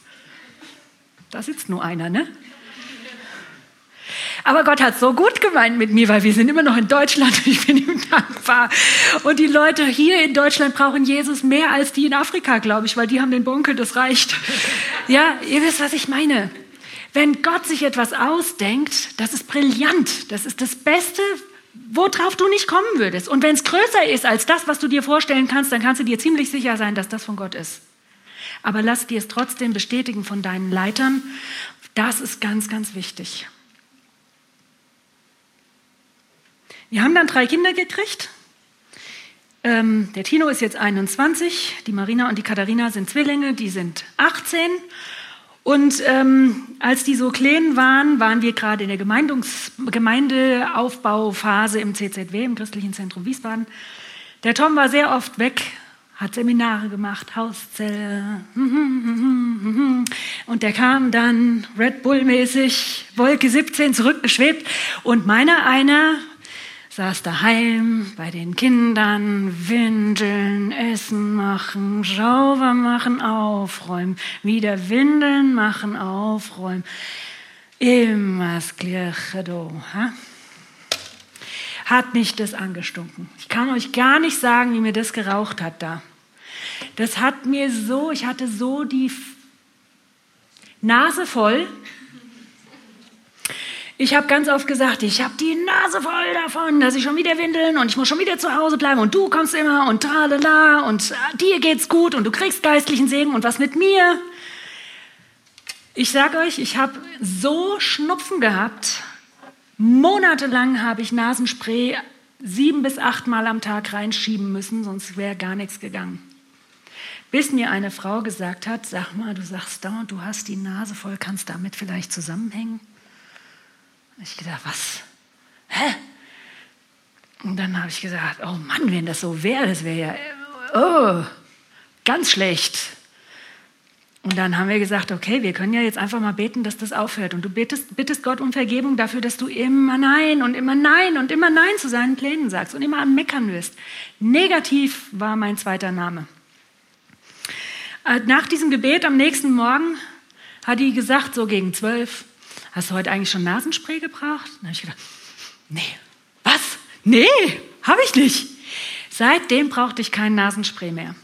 Da sitzt nur einer, ne? Aber Gott hat so gut gemeint mit mir, weil wir sind immer noch in Deutschland. Ich bin ihm dankbar. Und die Leute hier in Deutschland brauchen Jesus mehr als die in Afrika, glaube ich, weil die haben den Bunkel, das reicht. Ja, ihr wisst, was ich meine. Wenn Gott sich etwas ausdenkt, das ist brillant. Das ist das Beste, worauf du nicht kommen würdest. Und wenn es größer ist als das, was du dir vorstellen kannst, dann kannst du dir ziemlich sicher sein, dass das von Gott ist. Aber lass dir es trotzdem bestätigen von deinen Leitern. Das ist ganz, ganz wichtig. Wir haben dann drei Kinder gekriegt. Ähm, der Tino ist jetzt 21, die Marina und die Katharina sind Zwillinge, die sind 18. Und ähm, als die so klein waren, waren wir gerade in der Gemeindeaufbauphase im CZW, im Christlichen Zentrum Wiesbaden. Der Tom war sehr oft weg, hat Seminare gemacht, Hauszelle. Und der kam dann Red Bull-mäßig, Wolke 17 zurückgeschwebt. Und meiner einer saß daheim bei den Kindern, Windeln, Essen machen, sauber machen, aufräumen, wieder Windeln machen, aufräumen. Immer das Gleiche do. Ha? Hat mich das angestunken. Ich kann euch gar nicht sagen, wie mir das geraucht hat da. Das hat mir so, ich hatte so die Nase voll ich habe ganz oft gesagt, ich habe die Nase voll davon, dass ich schon wieder windeln und ich muss schon wieder zu Hause bleiben und du kommst immer und tralala und äh, dir geht's gut und du kriegst geistlichen Segen und was mit mir? Ich sage euch, ich habe so Schnupfen gehabt. Monatelang habe ich Nasenspray sieben bis acht Mal am Tag reinschieben müssen, sonst wäre gar nichts gegangen. Bis mir eine Frau gesagt hat, sag mal, du sagst dauernd, du hast die Nase voll, kannst damit vielleicht zusammenhängen? Ich gedacht, was? Hä? Und dann habe ich gesagt, oh Mann, wenn das so wäre, das wäre ja, oh, ganz schlecht. Und dann haben wir gesagt, okay, wir können ja jetzt einfach mal beten, dass das aufhört. Und du bittest, bittest Gott um Vergebung dafür, dass du immer Nein und immer Nein und immer Nein zu seinen Plänen sagst und immer am Meckern wirst. Negativ war mein zweiter Name. Äh, nach diesem Gebet am nächsten Morgen hat die gesagt, so gegen zwölf, hast du heute eigentlich schon Nasenspray gebraucht? Dann habe ich gedacht, nee, was? Nee, habe ich nicht. Seitdem brauchte ich kein Nasenspray mehr.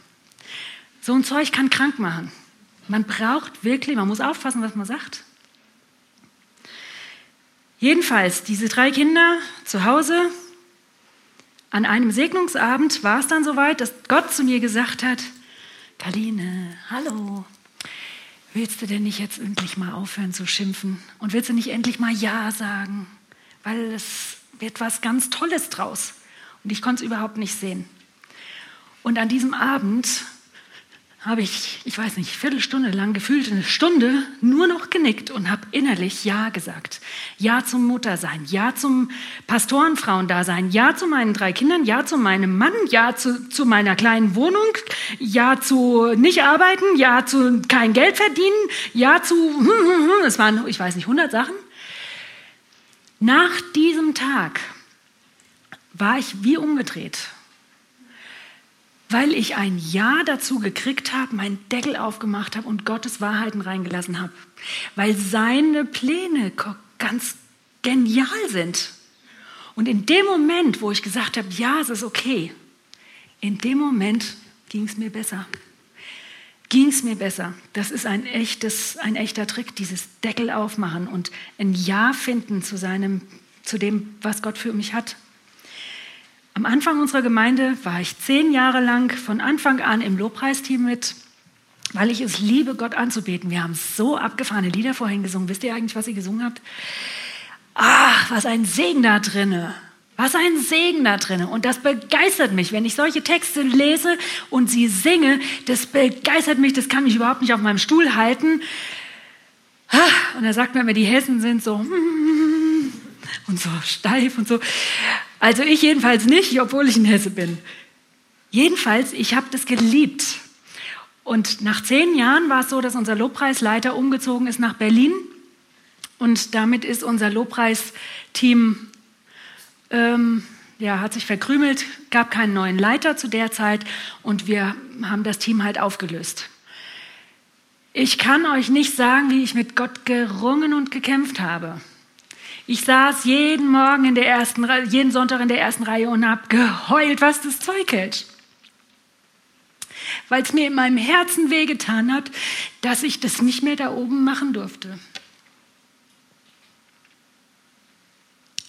So ein Zeug kann krank machen. Man braucht wirklich, man muss aufpassen, was man sagt. Jedenfalls, diese drei Kinder zu Hause, an einem Segnungsabend war es dann soweit, dass Gott zu mir gesagt hat, Kaline, hallo, willst du denn nicht jetzt endlich mal aufhören zu schimpfen? Und willst du nicht endlich mal Ja sagen? Weil es wird was ganz Tolles draus. Und ich konnte es überhaupt nicht sehen. Und an diesem Abend habe ich, ich weiß nicht, Viertelstunde lang gefühlt eine Stunde nur noch genickt und habe innerlich Ja gesagt. Ja zum Muttersein, Ja zum Pastorenfrauendasein, Ja zu meinen drei Kindern, Ja zu meinem Mann, Ja zu, zu meiner kleinen Wohnung, Ja zu nicht arbeiten, Ja zu kein Geld verdienen, Ja zu, es waren, ich weiß nicht, 100 Sachen. Nach diesem Tag war ich wie umgedreht weil ich ein Ja dazu gekriegt habe, meinen Deckel aufgemacht habe und Gottes Wahrheiten reingelassen habe. Weil seine Pläne ganz genial sind. Und in dem Moment, wo ich gesagt habe, ja, es ist okay, in dem Moment ging es mir besser. Ging es mir besser. Das ist ein, echtes, ein echter Trick, dieses Deckel aufmachen und ein Ja finden zu, seinem, zu dem, was Gott für mich hat. Am Anfang unserer Gemeinde war ich zehn Jahre lang von Anfang an im Lobpreisteam mit, weil ich es liebe, Gott anzubeten. Wir haben so abgefahrene Lieder vorhin gesungen. Wisst ihr eigentlich, was ihr gesungen habt? Ach, was ein Segen da drinne. Was ein Segen da drinne. Und das begeistert mich, wenn ich solche Texte lese und sie singe. Das begeistert mich, das kann mich überhaupt nicht auf meinem Stuhl halten. Und er sagt mir immer, die Hessen sind so und so steif und so. Also ich jedenfalls nicht, obwohl ich in Hesse bin. Jedenfalls, ich habe das geliebt. Und nach zehn Jahren war es so, dass unser Lobpreisleiter umgezogen ist nach Berlin. Und damit ist unser Lobpreisteam, ähm, ja, hat sich verkrümelt, gab keinen neuen Leiter zu der Zeit und wir haben das Team halt aufgelöst. Ich kann euch nicht sagen, wie ich mit Gott gerungen und gekämpft habe. Ich saß jeden Morgen in der ersten, jeden Sonntag in der ersten Reihe und habe geheult, was das Zeug hält. Weil es mir in meinem Herzen wehgetan hat, dass ich das nicht mehr da oben machen durfte.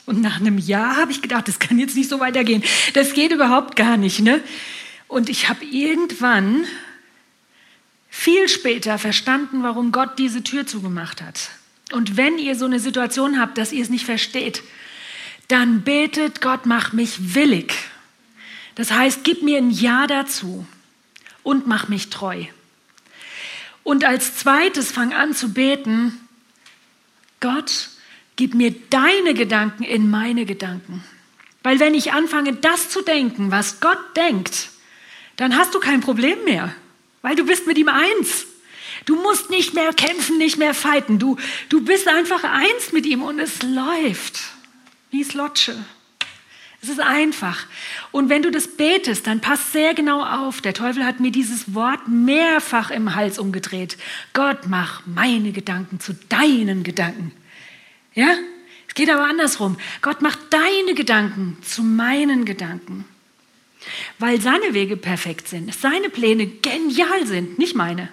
Und nach einem Jahr habe ich gedacht, das kann jetzt nicht so weitergehen. Das geht überhaupt gar nicht. Ne? Und ich habe irgendwann viel später verstanden, warum Gott diese Tür zugemacht hat. Und wenn ihr so eine Situation habt, dass ihr es nicht versteht, dann betet Gott, mach mich willig. Das heißt, gib mir ein Ja dazu und mach mich treu. Und als zweites fang an zu beten, Gott, gib mir deine Gedanken in meine Gedanken. Weil wenn ich anfange, das zu denken, was Gott denkt, dann hast du kein Problem mehr, weil du bist mit ihm eins. Du musst nicht mehr kämpfen, nicht mehr fighten. Du, du bist einfach eins mit ihm und es läuft. Wie Slotsche. Es ist einfach. Und wenn du das betest, dann passt sehr genau auf. Der Teufel hat mir dieses Wort mehrfach im Hals umgedreht. Gott, mach meine Gedanken zu deinen Gedanken. Ja? Es geht aber andersrum. Gott macht deine Gedanken zu meinen Gedanken. Weil seine Wege perfekt sind, seine Pläne genial sind, nicht meine.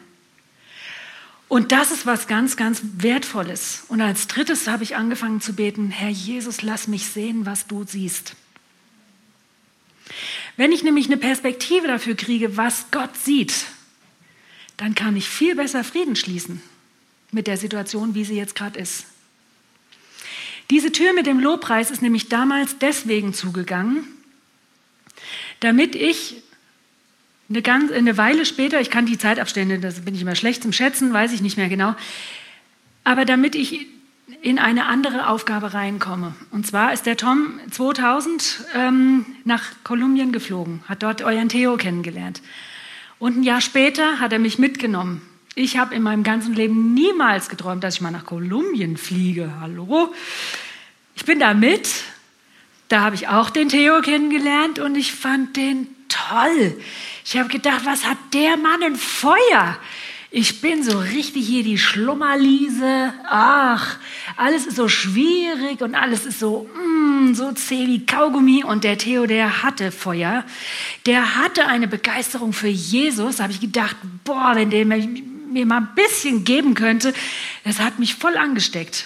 Und das ist was ganz, ganz Wertvolles. Und als drittes habe ich angefangen zu beten, Herr Jesus, lass mich sehen, was du siehst. Wenn ich nämlich eine Perspektive dafür kriege, was Gott sieht, dann kann ich viel besser Frieden schließen mit der Situation, wie sie jetzt gerade ist. Diese Tür mit dem Lobpreis ist nämlich damals deswegen zugegangen, damit ich eine, ganz, eine Weile später, ich kann die Zeitabstände, das bin ich immer schlecht zum Schätzen, weiß ich nicht mehr genau, aber damit ich in eine andere Aufgabe reinkomme. Und zwar ist der Tom 2000 ähm, nach Kolumbien geflogen, hat dort euren Theo kennengelernt. Und ein Jahr später hat er mich mitgenommen. Ich habe in meinem ganzen Leben niemals geträumt, dass ich mal nach Kolumbien fliege. Hallo? Ich bin da mit. Da habe ich auch den Theo kennengelernt und ich fand den toll. Ich habe gedacht, was hat der Mann ein Feuer? Ich bin so richtig hier die Schlummerliese. Ach, alles ist so schwierig und alles ist so, mm, so zäh wie Kaugummi. Und der Theo, der hatte Feuer. Der hatte eine Begeisterung für Jesus. Da habe ich gedacht, boah, wenn der mir mal ein bisschen geben könnte, das hat mich voll angesteckt.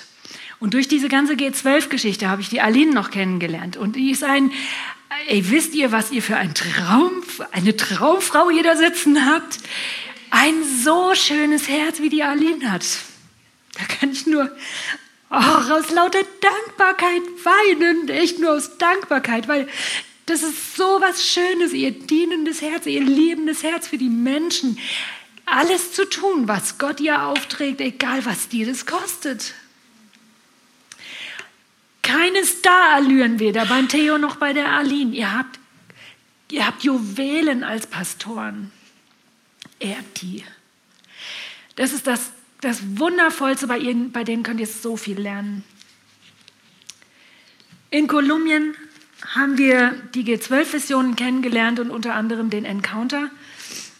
Und durch diese ganze G12-Geschichte habe ich die Aline noch kennengelernt. Und die ist ein, ey, wisst ihr, was ihr für ein Traum, eine Traumfrau hier da sitzen habt? Ein so schönes Herz, wie die Aline hat. Da kann ich nur oh, aus lauter Dankbarkeit weinen, echt nur aus Dankbarkeit, weil das ist so was Schönes, ihr dienendes Herz, ihr liebendes Herz für die Menschen. Alles zu tun, was Gott ihr aufträgt, egal was dir das kostet. Keine Starallüren weder beim Theo noch bei der Aline. Ihr habt, ihr habt Juwelen als Pastoren. Ehrt die. Das ist das, das Wundervollste bei ihnen, bei denen könnt ihr so viel lernen. In Kolumbien haben wir die G12-Visionen kennengelernt und unter anderem den Encounter.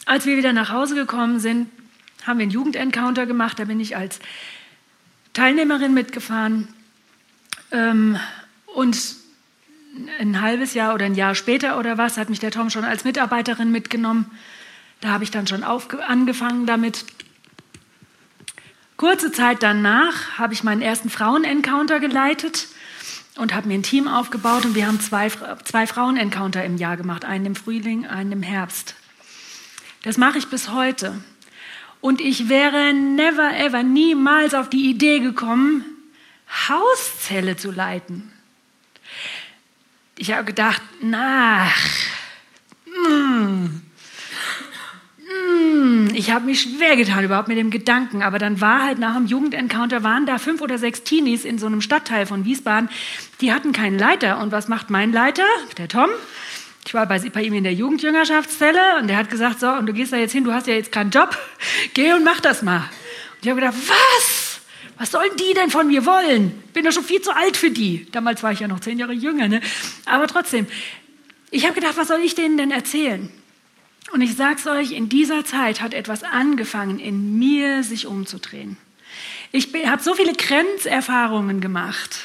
Als wir wieder nach Hause gekommen sind, haben wir einen Jugendencounter gemacht. Da bin ich als Teilnehmerin mitgefahren. Ähm, und ein halbes Jahr oder ein Jahr später oder was hat mich der Tom schon als Mitarbeiterin mitgenommen. Da habe ich dann schon angefangen damit. Kurze Zeit danach habe ich meinen ersten Frauen-Encounter geleitet und habe mir ein Team aufgebaut und wir haben zwei, zwei Frauen-Encounter im Jahr gemacht, einen im Frühling, einen im Herbst. Das mache ich bis heute. Und ich wäre never ever, niemals auf die Idee gekommen, Hauszelle zu leiten. Ich habe gedacht, nach, mm, mm, ich habe mich schwer getan überhaupt mit dem Gedanken, aber dann war halt nach dem Jugendencounter waren da fünf oder sechs Teenies in so einem Stadtteil von Wiesbaden, die hatten keinen Leiter. Und was macht mein Leiter, der Tom? Ich war bei, bei ihm in der Jugendjüngerschaftszelle und der hat gesagt, so, und du gehst da jetzt hin, du hast ja jetzt keinen Job, geh und mach das mal. Und ich habe gedacht, was? Was sollen die denn von mir wollen? Bin doch schon viel zu alt für die. Damals war ich ja noch zehn Jahre jünger, ne? Aber trotzdem, ich habe gedacht, was soll ich denen denn erzählen? Und ich sag's euch, in dieser Zeit hat etwas angefangen, in mir sich umzudrehen. Ich habe so viele Grenzerfahrungen gemacht,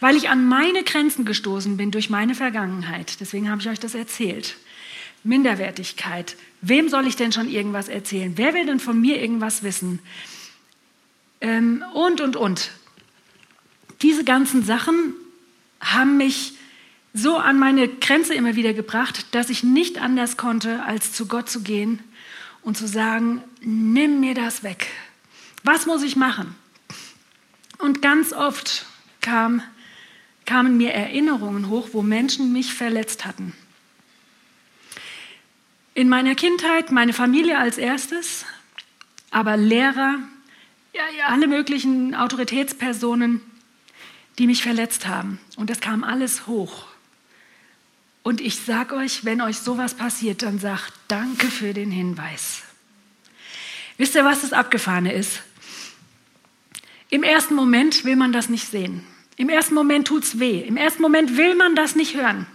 weil ich an meine Grenzen gestoßen bin durch meine Vergangenheit. Deswegen habe ich euch das erzählt. Minderwertigkeit. Wem soll ich denn schon irgendwas erzählen? Wer will denn von mir irgendwas wissen? Ähm, und, und, und. Diese ganzen Sachen haben mich so an meine Grenze immer wieder gebracht, dass ich nicht anders konnte, als zu Gott zu gehen und zu sagen, nimm mir das weg. Was muss ich machen? Und ganz oft kam, kamen mir Erinnerungen hoch, wo Menschen mich verletzt hatten. In meiner Kindheit meine Familie als erstes, aber Lehrer, alle möglichen Autoritätspersonen, die mich verletzt haben. Und das kam alles hoch. Und ich sage euch, wenn euch sowas passiert, dann sagt danke für den Hinweis. Wisst ihr, was das Abgefahrene ist? Im ersten Moment will man das nicht sehen. Im ersten Moment tut es weh. Im ersten Moment will man das nicht hören.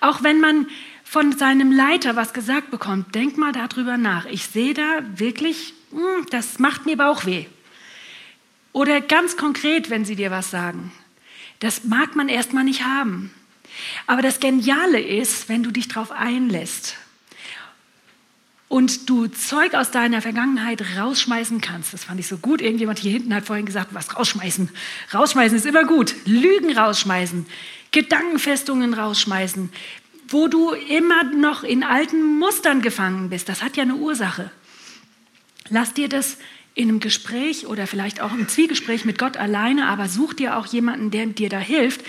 Auch wenn man von seinem Leiter was gesagt bekommt, denk mal darüber nach. Ich sehe da wirklich das macht mir Bauchweh. Oder ganz konkret, wenn sie dir was sagen. Das mag man erstmal nicht haben. Aber das Geniale ist, wenn du dich darauf einlässt und du Zeug aus deiner Vergangenheit rausschmeißen kannst. Das fand ich so gut. Irgendjemand hier hinten hat vorhin gesagt, was rausschmeißen. Rausschmeißen ist immer gut. Lügen rausschmeißen, Gedankenfestungen rausschmeißen, wo du immer noch in alten Mustern gefangen bist. Das hat ja eine Ursache. Lass dir das in einem Gespräch oder vielleicht auch im Zwiegespräch mit Gott alleine, aber such dir auch jemanden, der dir da hilft,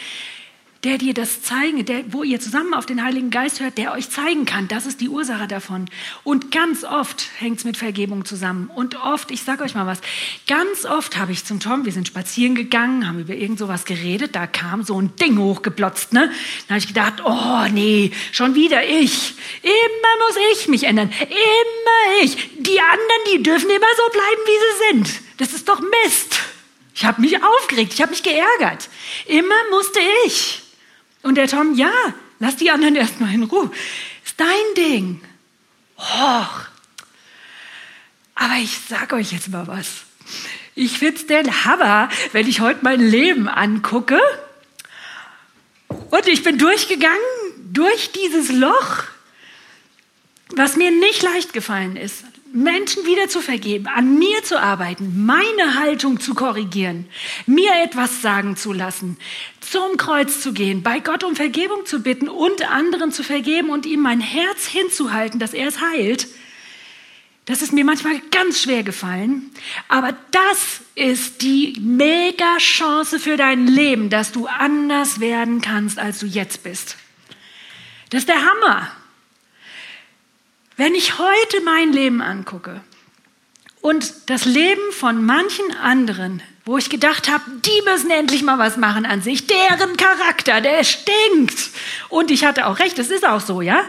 der dir das zeigen, der, wo ihr zusammen auf den Heiligen Geist hört, der euch zeigen kann, das ist die Ursache davon. Und ganz oft hängt es mit Vergebung zusammen. Und oft, ich sage euch mal was, ganz oft habe ich zum Tom, wir sind spazieren gegangen, haben über irgend sowas geredet, da kam so ein Ding hochgeplotzt. Ne? Da habe ich gedacht, oh nee, schon wieder ich. Immer muss ich mich ändern. Immer ich. Die anderen, die dürfen immer so bleiben, wie sie sind. Das ist doch Mist. Ich habe mich aufgeregt, ich habe mich geärgert. Immer musste ich. Und der Tom, ja, lass die anderen erstmal in Ruhe. Ist dein Ding. Och. Aber ich sage euch jetzt mal was. Ich finde es den Hammer, wenn ich heute mein Leben angucke. Und ich bin durchgegangen durch dieses Loch, was mir nicht leicht gefallen ist. Menschen wieder zu vergeben, an mir zu arbeiten, meine Haltung zu korrigieren, mir etwas sagen zu lassen, zum Kreuz zu gehen, bei Gott um Vergebung zu bitten und anderen zu vergeben und ihm mein Herz hinzuhalten, dass er es heilt. Das ist mir manchmal ganz schwer gefallen, aber das ist die mega Chance für dein Leben, dass du anders werden kannst, als du jetzt bist. Das ist der Hammer. Wenn ich heute mein Leben angucke und das Leben von manchen anderen, wo ich gedacht habe, die müssen endlich mal was machen an sich, deren Charakter, der stinkt. Und ich hatte auch recht, es ist auch so, ja?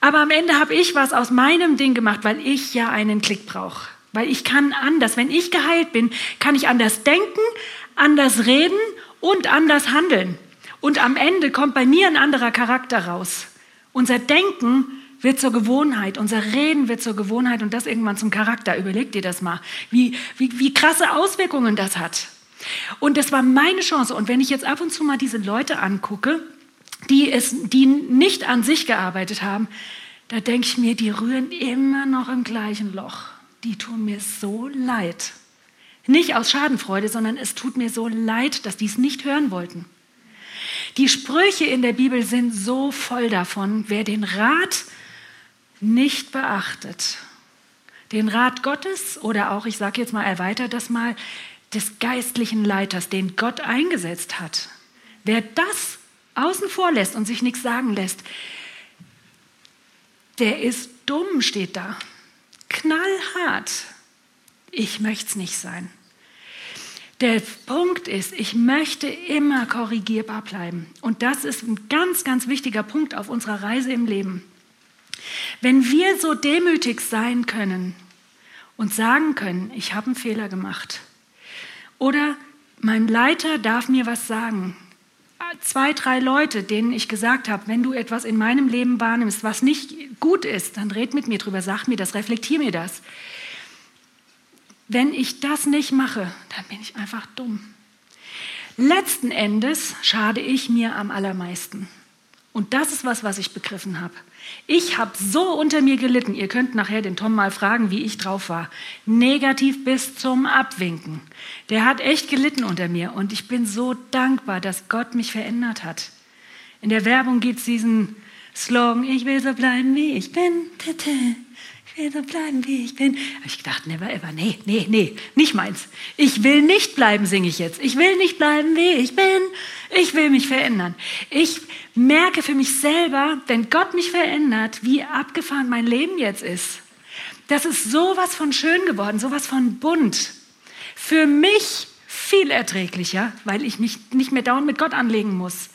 Aber am Ende habe ich was aus meinem Ding gemacht, weil ich ja einen Klick brauche. Weil ich kann anders. Wenn ich geheilt bin, kann ich anders denken, anders reden und anders handeln. Und am Ende kommt bei mir ein anderer Charakter raus. Unser Denken wird zur Gewohnheit, unser Reden wird zur Gewohnheit und das irgendwann zum Charakter. Überleg dir das mal, wie, wie, wie krasse Auswirkungen das hat. Und das war meine Chance. Und wenn ich jetzt ab und zu mal diese Leute angucke, die, es, die nicht an sich gearbeitet haben, da denke ich mir, die rühren immer noch im gleichen Loch. Die tun mir so leid. Nicht aus Schadenfreude, sondern es tut mir so leid, dass die es nicht hören wollten. Die Sprüche in der Bibel sind so voll davon, wer den Rat nicht beachtet. Den Rat Gottes oder auch, ich sage jetzt mal, erweitert das mal, des geistlichen Leiters, den Gott eingesetzt hat. Wer das außen vor lässt und sich nichts sagen lässt, der ist dumm, steht da. Knallhart. Ich möchte es nicht sein. Der Punkt ist, ich möchte immer korrigierbar bleiben. Und das ist ein ganz, ganz wichtiger Punkt auf unserer Reise im Leben. Wenn wir so demütig sein können und sagen können, ich habe einen Fehler gemacht oder mein Leiter darf mir was sagen, zwei, drei Leute, denen ich gesagt habe, wenn du etwas in meinem Leben wahrnimmst, was nicht gut ist, dann red mit mir drüber, sag mir das, reflektier mir das. Wenn ich das nicht mache, dann bin ich einfach dumm. Letzten Endes schade ich mir am allermeisten. Und das ist was, was ich begriffen habe. Ich habe so unter mir gelitten. Ihr könnt nachher den Tom mal fragen, wie ich drauf war. Negativ bis zum Abwinken. Der hat echt gelitten unter mir. Und ich bin so dankbar, dass Gott mich verändert hat. In der Werbung gibt es diesen Slogan, ich will so bleiben, wie ich bin. Will so bleiben, wie ich bin. Habe ich gedacht, never ever. Nee, nee, nee, nicht meins. Ich will nicht bleiben, singe ich jetzt. Ich will nicht bleiben, wie ich bin. Ich will mich verändern. Ich merke für mich selber, wenn Gott mich verändert, wie abgefahren mein Leben jetzt ist. Das ist sowas von schön geworden, sowas von bunt. Für mich viel erträglicher, weil ich mich nicht mehr dauernd mit Gott anlegen muss.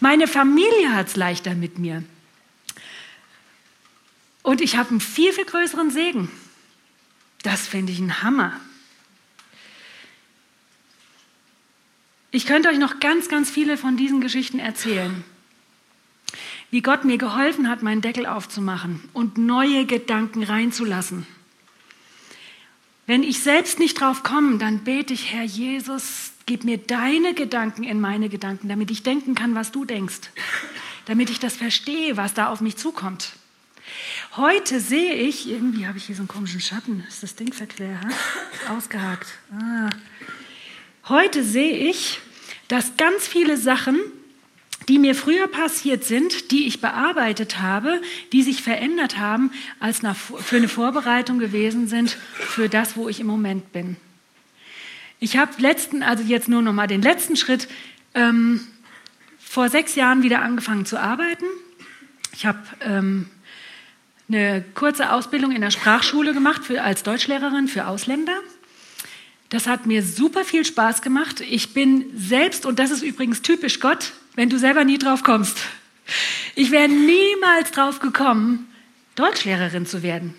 Meine Familie hat es leichter mit mir. Und ich habe einen viel, viel größeren Segen. Das finde ich ein Hammer. Ich könnte euch noch ganz, ganz viele von diesen Geschichten erzählen. Wie Gott mir geholfen hat, meinen Deckel aufzumachen und neue Gedanken reinzulassen. Wenn ich selbst nicht drauf komme, dann bete ich, Herr Jesus, gib mir deine Gedanken in meine Gedanken, damit ich denken kann, was du denkst. Damit ich das verstehe, was da auf mich zukommt. Heute sehe ich, irgendwie habe ich hier so einen komischen Schatten. Ist das Ding verquer? Ausgehakt. Ah. Heute sehe ich, dass ganz viele Sachen, die mir früher passiert sind, die ich bearbeitet habe, die sich verändert haben, als für eine Vorbereitung gewesen sind für das, wo ich im Moment bin. Ich habe letzten, also jetzt nur noch mal den letzten Schritt, ähm, vor sechs Jahren wieder angefangen zu arbeiten. Ich habe ähm, eine kurze Ausbildung in der Sprachschule gemacht für, als Deutschlehrerin für Ausländer. Das hat mir super viel Spaß gemacht. Ich bin selbst, und das ist übrigens typisch Gott, wenn du selber nie drauf kommst. Ich wäre niemals drauf gekommen, Deutschlehrerin zu werden.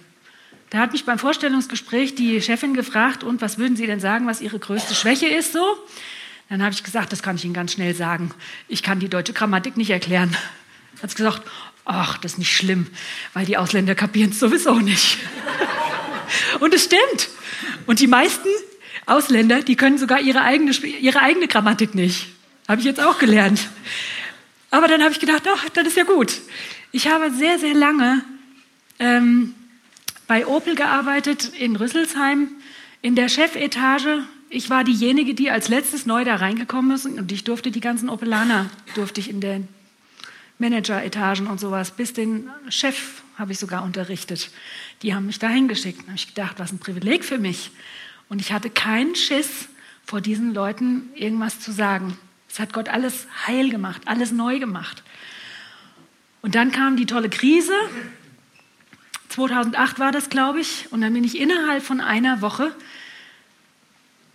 Da hat mich beim Vorstellungsgespräch die Chefin gefragt, und was würden Sie denn sagen, was Ihre größte Schwäche ist so? Dann habe ich gesagt, das kann ich Ihnen ganz schnell sagen. Ich kann die deutsche Grammatik nicht erklären. Hat sie gesagt, ach, das ist nicht schlimm, weil die Ausländer kapieren es sowieso nicht. Und es stimmt. Und die meisten Ausländer, die können sogar ihre eigene, ihre eigene Grammatik nicht. Habe ich jetzt auch gelernt. Aber dann habe ich gedacht, ach, das ist ja gut. Ich habe sehr, sehr lange ähm, bei Opel gearbeitet in Rüsselsheim in der Chefetage. Ich war diejenige, die als letztes neu da reingekommen ist und ich durfte die ganzen Opelaner, durfte ich in den Manageretagen und sowas, bis den Chef habe ich sogar unterrichtet. Die haben mich da hingeschickt. Da habe ich gedacht, was ein Privileg für mich. Und ich hatte keinen Schiss, vor diesen Leuten irgendwas zu sagen. Es hat Gott alles heil gemacht, alles neu gemacht. Und dann kam die tolle Krise. 2008 war das, glaube ich. Und dann bin ich innerhalb von einer Woche,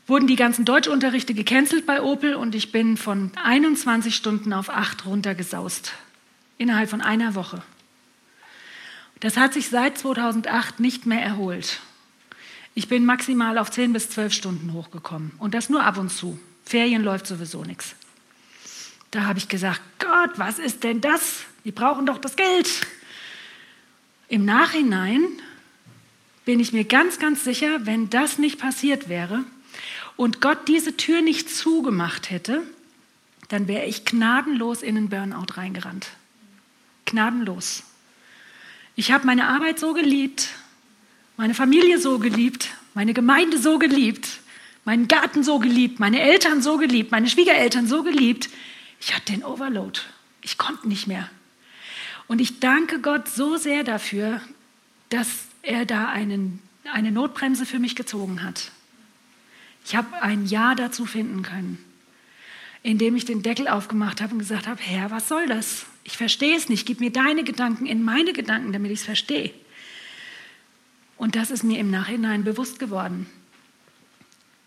wurden die ganzen Deutschunterrichte gecancelt bei Opel und ich bin von 21 Stunden auf 8 runtergesaust. Innerhalb von einer Woche. Das hat sich seit 2008 nicht mehr erholt. Ich bin maximal auf 10 bis 12 Stunden hochgekommen und das nur ab und zu. Ferien läuft sowieso nichts. Da habe ich gesagt, Gott, was ist denn das? Die brauchen doch das Geld. Im Nachhinein bin ich mir ganz, ganz sicher, wenn das nicht passiert wäre und Gott diese Tür nicht zugemacht hätte, dann wäre ich gnadenlos in einen Burnout reingerannt. Gnadenlos. Ich habe meine Arbeit so geliebt, meine Familie so geliebt, meine Gemeinde so geliebt, meinen Garten so geliebt, meine Eltern so geliebt, meine Schwiegereltern so geliebt, ich hatte den Overload. Ich konnte nicht mehr. Und ich danke Gott so sehr dafür, dass er da einen, eine Notbremse für mich gezogen hat. Ich habe ein Ja dazu finden können, indem ich den Deckel aufgemacht habe und gesagt habe, Herr, was soll das? Ich verstehe es nicht. Gib mir deine Gedanken in meine Gedanken, damit ich es verstehe. Und das ist mir im Nachhinein bewusst geworden.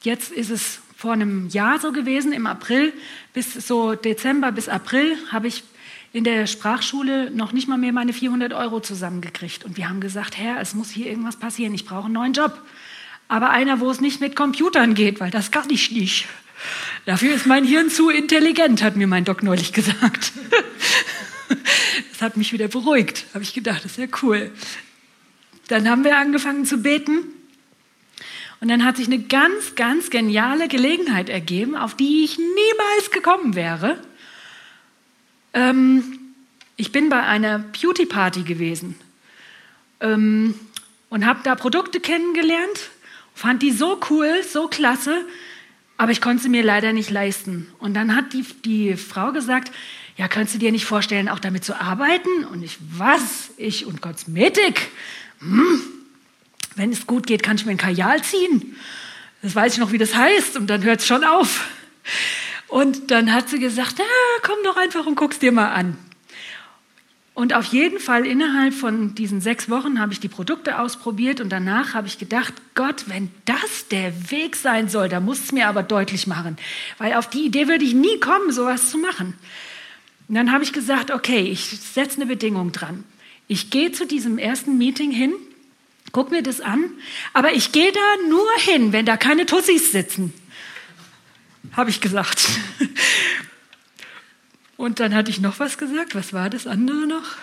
Jetzt ist es vor einem Jahr so gewesen, im April bis so Dezember bis April habe ich in der Sprachschule noch nicht mal mehr meine 400 Euro zusammengekriegt. Und wir haben gesagt, Herr, es muss hier irgendwas passieren, ich brauche einen neuen Job. Aber einer, wo es nicht mit Computern geht, weil das kann ich nicht. Dafür ist mein Hirn zu intelligent, hat mir mein Doc neulich gesagt. Das hat mich wieder beruhigt, habe ich gedacht, das ist ja cool. Dann haben wir angefangen zu beten und dann hat sich eine ganz, ganz geniale Gelegenheit ergeben, auf die ich niemals gekommen wäre. Ähm, ich bin bei einer Beauty Party gewesen ähm, und habe da Produkte kennengelernt, fand die so cool, so klasse, aber ich konnte sie mir leider nicht leisten. Und dann hat die, die Frau gesagt, ja, könntest du dir nicht vorstellen, auch damit zu arbeiten? Und ich, was? Ich und Kosmetik? Hm, wenn es gut geht, kann ich mir ein Kajal ziehen. Das weiß ich noch, wie das heißt. Und dann hört es schon auf. Und dann hat sie gesagt, ah, komm doch einfach und guck's dir mal an. Und auf jeden Fall innerhalb von diesen sechs Wochen habe ich die Produkte ausprobiert und danach habe ich gedacht, Gott, wenn das der Weg sein soll, da muss es mir aber deutlich machen, weil auf die Idee würde ich nie kommen, sowas zu machen. Und dann habe ich gesagt, okay, ich setze eine Bedingung dran. Ich gehe zu diesem ersten Meeting hin Guck mir das an. Aber ich gehe da nur hin, wenn da keine Tussis sitzen. Habe ich gesagt. Und dann hatte ich noch was gesagt. Was war das andere noch?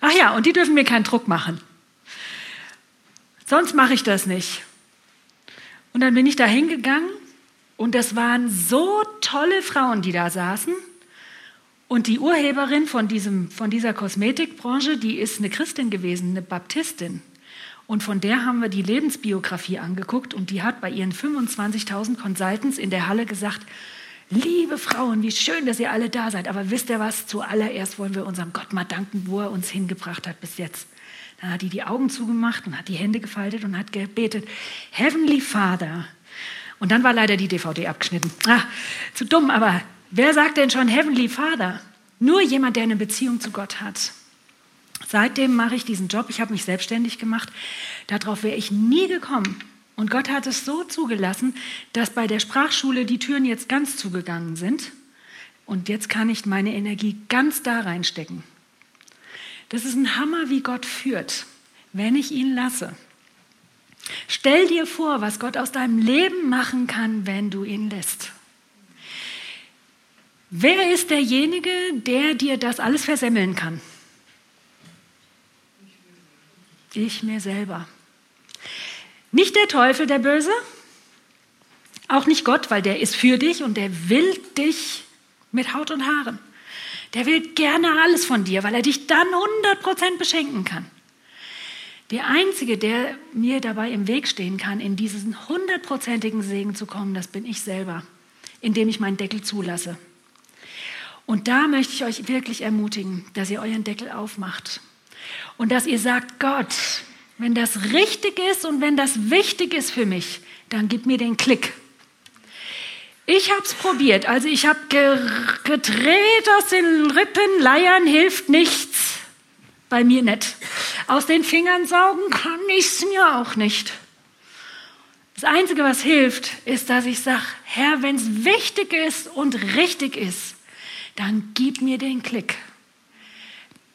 Ach ja, und die dürfen mir keinen Druck machen. Sonst mache ich das nicht. Und dann bin ich da hingegangen und das waren so tolle Frauen, die da saßen. Und die Urheberin von, diesem, von dieser Kosmetikbranche, die ist eine Christin gewesen, eine Baptistin. Und von der haben wir die Lebensbiografie angeguckt und die hat bei ihren 25.000 Consultants in der Halle gesagt, liebe Frauen, wie schön, dass ihr alle da seid, aber wisst ihr was, zuallererst wollen wir unserem Gott mal danken, wo er uns hingebracht hat bis jetzt. Dann hat die die Augen zugemacht und hat die Hände gefaltet und hat gebetet, Heavenly Father. Und dann war leider die DVD abgeschnitten. Ah, zu dumm, aber wer sagt denn schon Heavenly Father? Nur jemand, der eine Beziehung zu Gott hat. Seitdem mache ich diesen Job. Ich habe mich selbstständig gemacht. Darauf wäre ich nie gekommen. Und Gott hat es so zugelassen, dass bei der Sprachschule die Türen jetzt ganz zugegangen sind. Und jetzt kann ich meine Energie ganz da reinstecken. Das ist ein Hammer, wie Gott führt, wenn ich ihn lasse. Stell dir vor, was Gott aus deinem Leben machen kann, wenn du ihn lässt. Wer ist derjenige, der dir das alles versemmeln kann? Ich mir selber. Nicht der Teufel, der Böse, auch nicht Gott, weil der ist für dich und der will dich mit Haut und Haaren. Der will gerne alles von dir, weil er dich dann 100% beschenken kann. Der Einzige, der mir dabei im Weg stehen kann, in diesen hundertprozentigen Segen zu kommen, das bin ich selber, indem ich meinen Deckel zulasse. Und da möchte ich euch wirklich ermutigen, dass ihr euren Deckel aufmacht und dass ihr sagt, Gott, wenn das richtig ist und wenn das wichtig ist für mich, dann gib mir den Klick. Ich habe es probiert. Also ich habe gedreht aus den Rippen. Leiern hilft nichts. Bei mir nicht. Aus den Fingern saugen kann ich es mir auch nicht. Das Einzige, was hilft, ist, dass ich sage, Herr, wenn es wichtig ist und richtig ist, dann gib mir den Klick.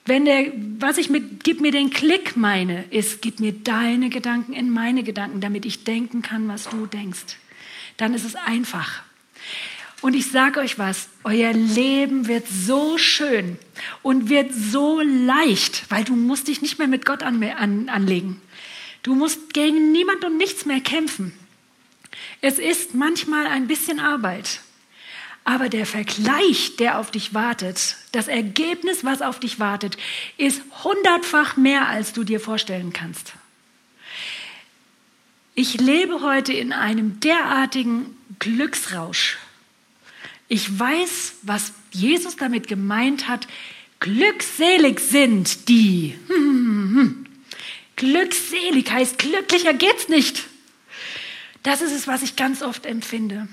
Wenn der, was ich mit gib mir den Klick meine, ist, gib mir deine Gedanken in meine Gedanken, damit ich denken kann, was du denkst. Dann ist es einfach. Und ich sage euch was, euer Leben wird so schön und wird so leicht, weil du musst dich nicht mehr mit Gott an, an, anlegen. Du musst gegen niemand und nichts mehr kämpfen. Es ist manchmal ein bisschen Arbeit, aber der Vergleich, der auf dich wartet, das Ergebnis, was auf dich wartet, ist hundertfach mehr, als du dir vorstellen kannst. Ich lebe heute in einem derartigen Glücksrausch. Ich weiß, was Jesus damit gemeint hat. Glückselig sind die. Glückselig heißt, glücklicher geht's nicht. Das ist es, was ich ganz oft empfinde.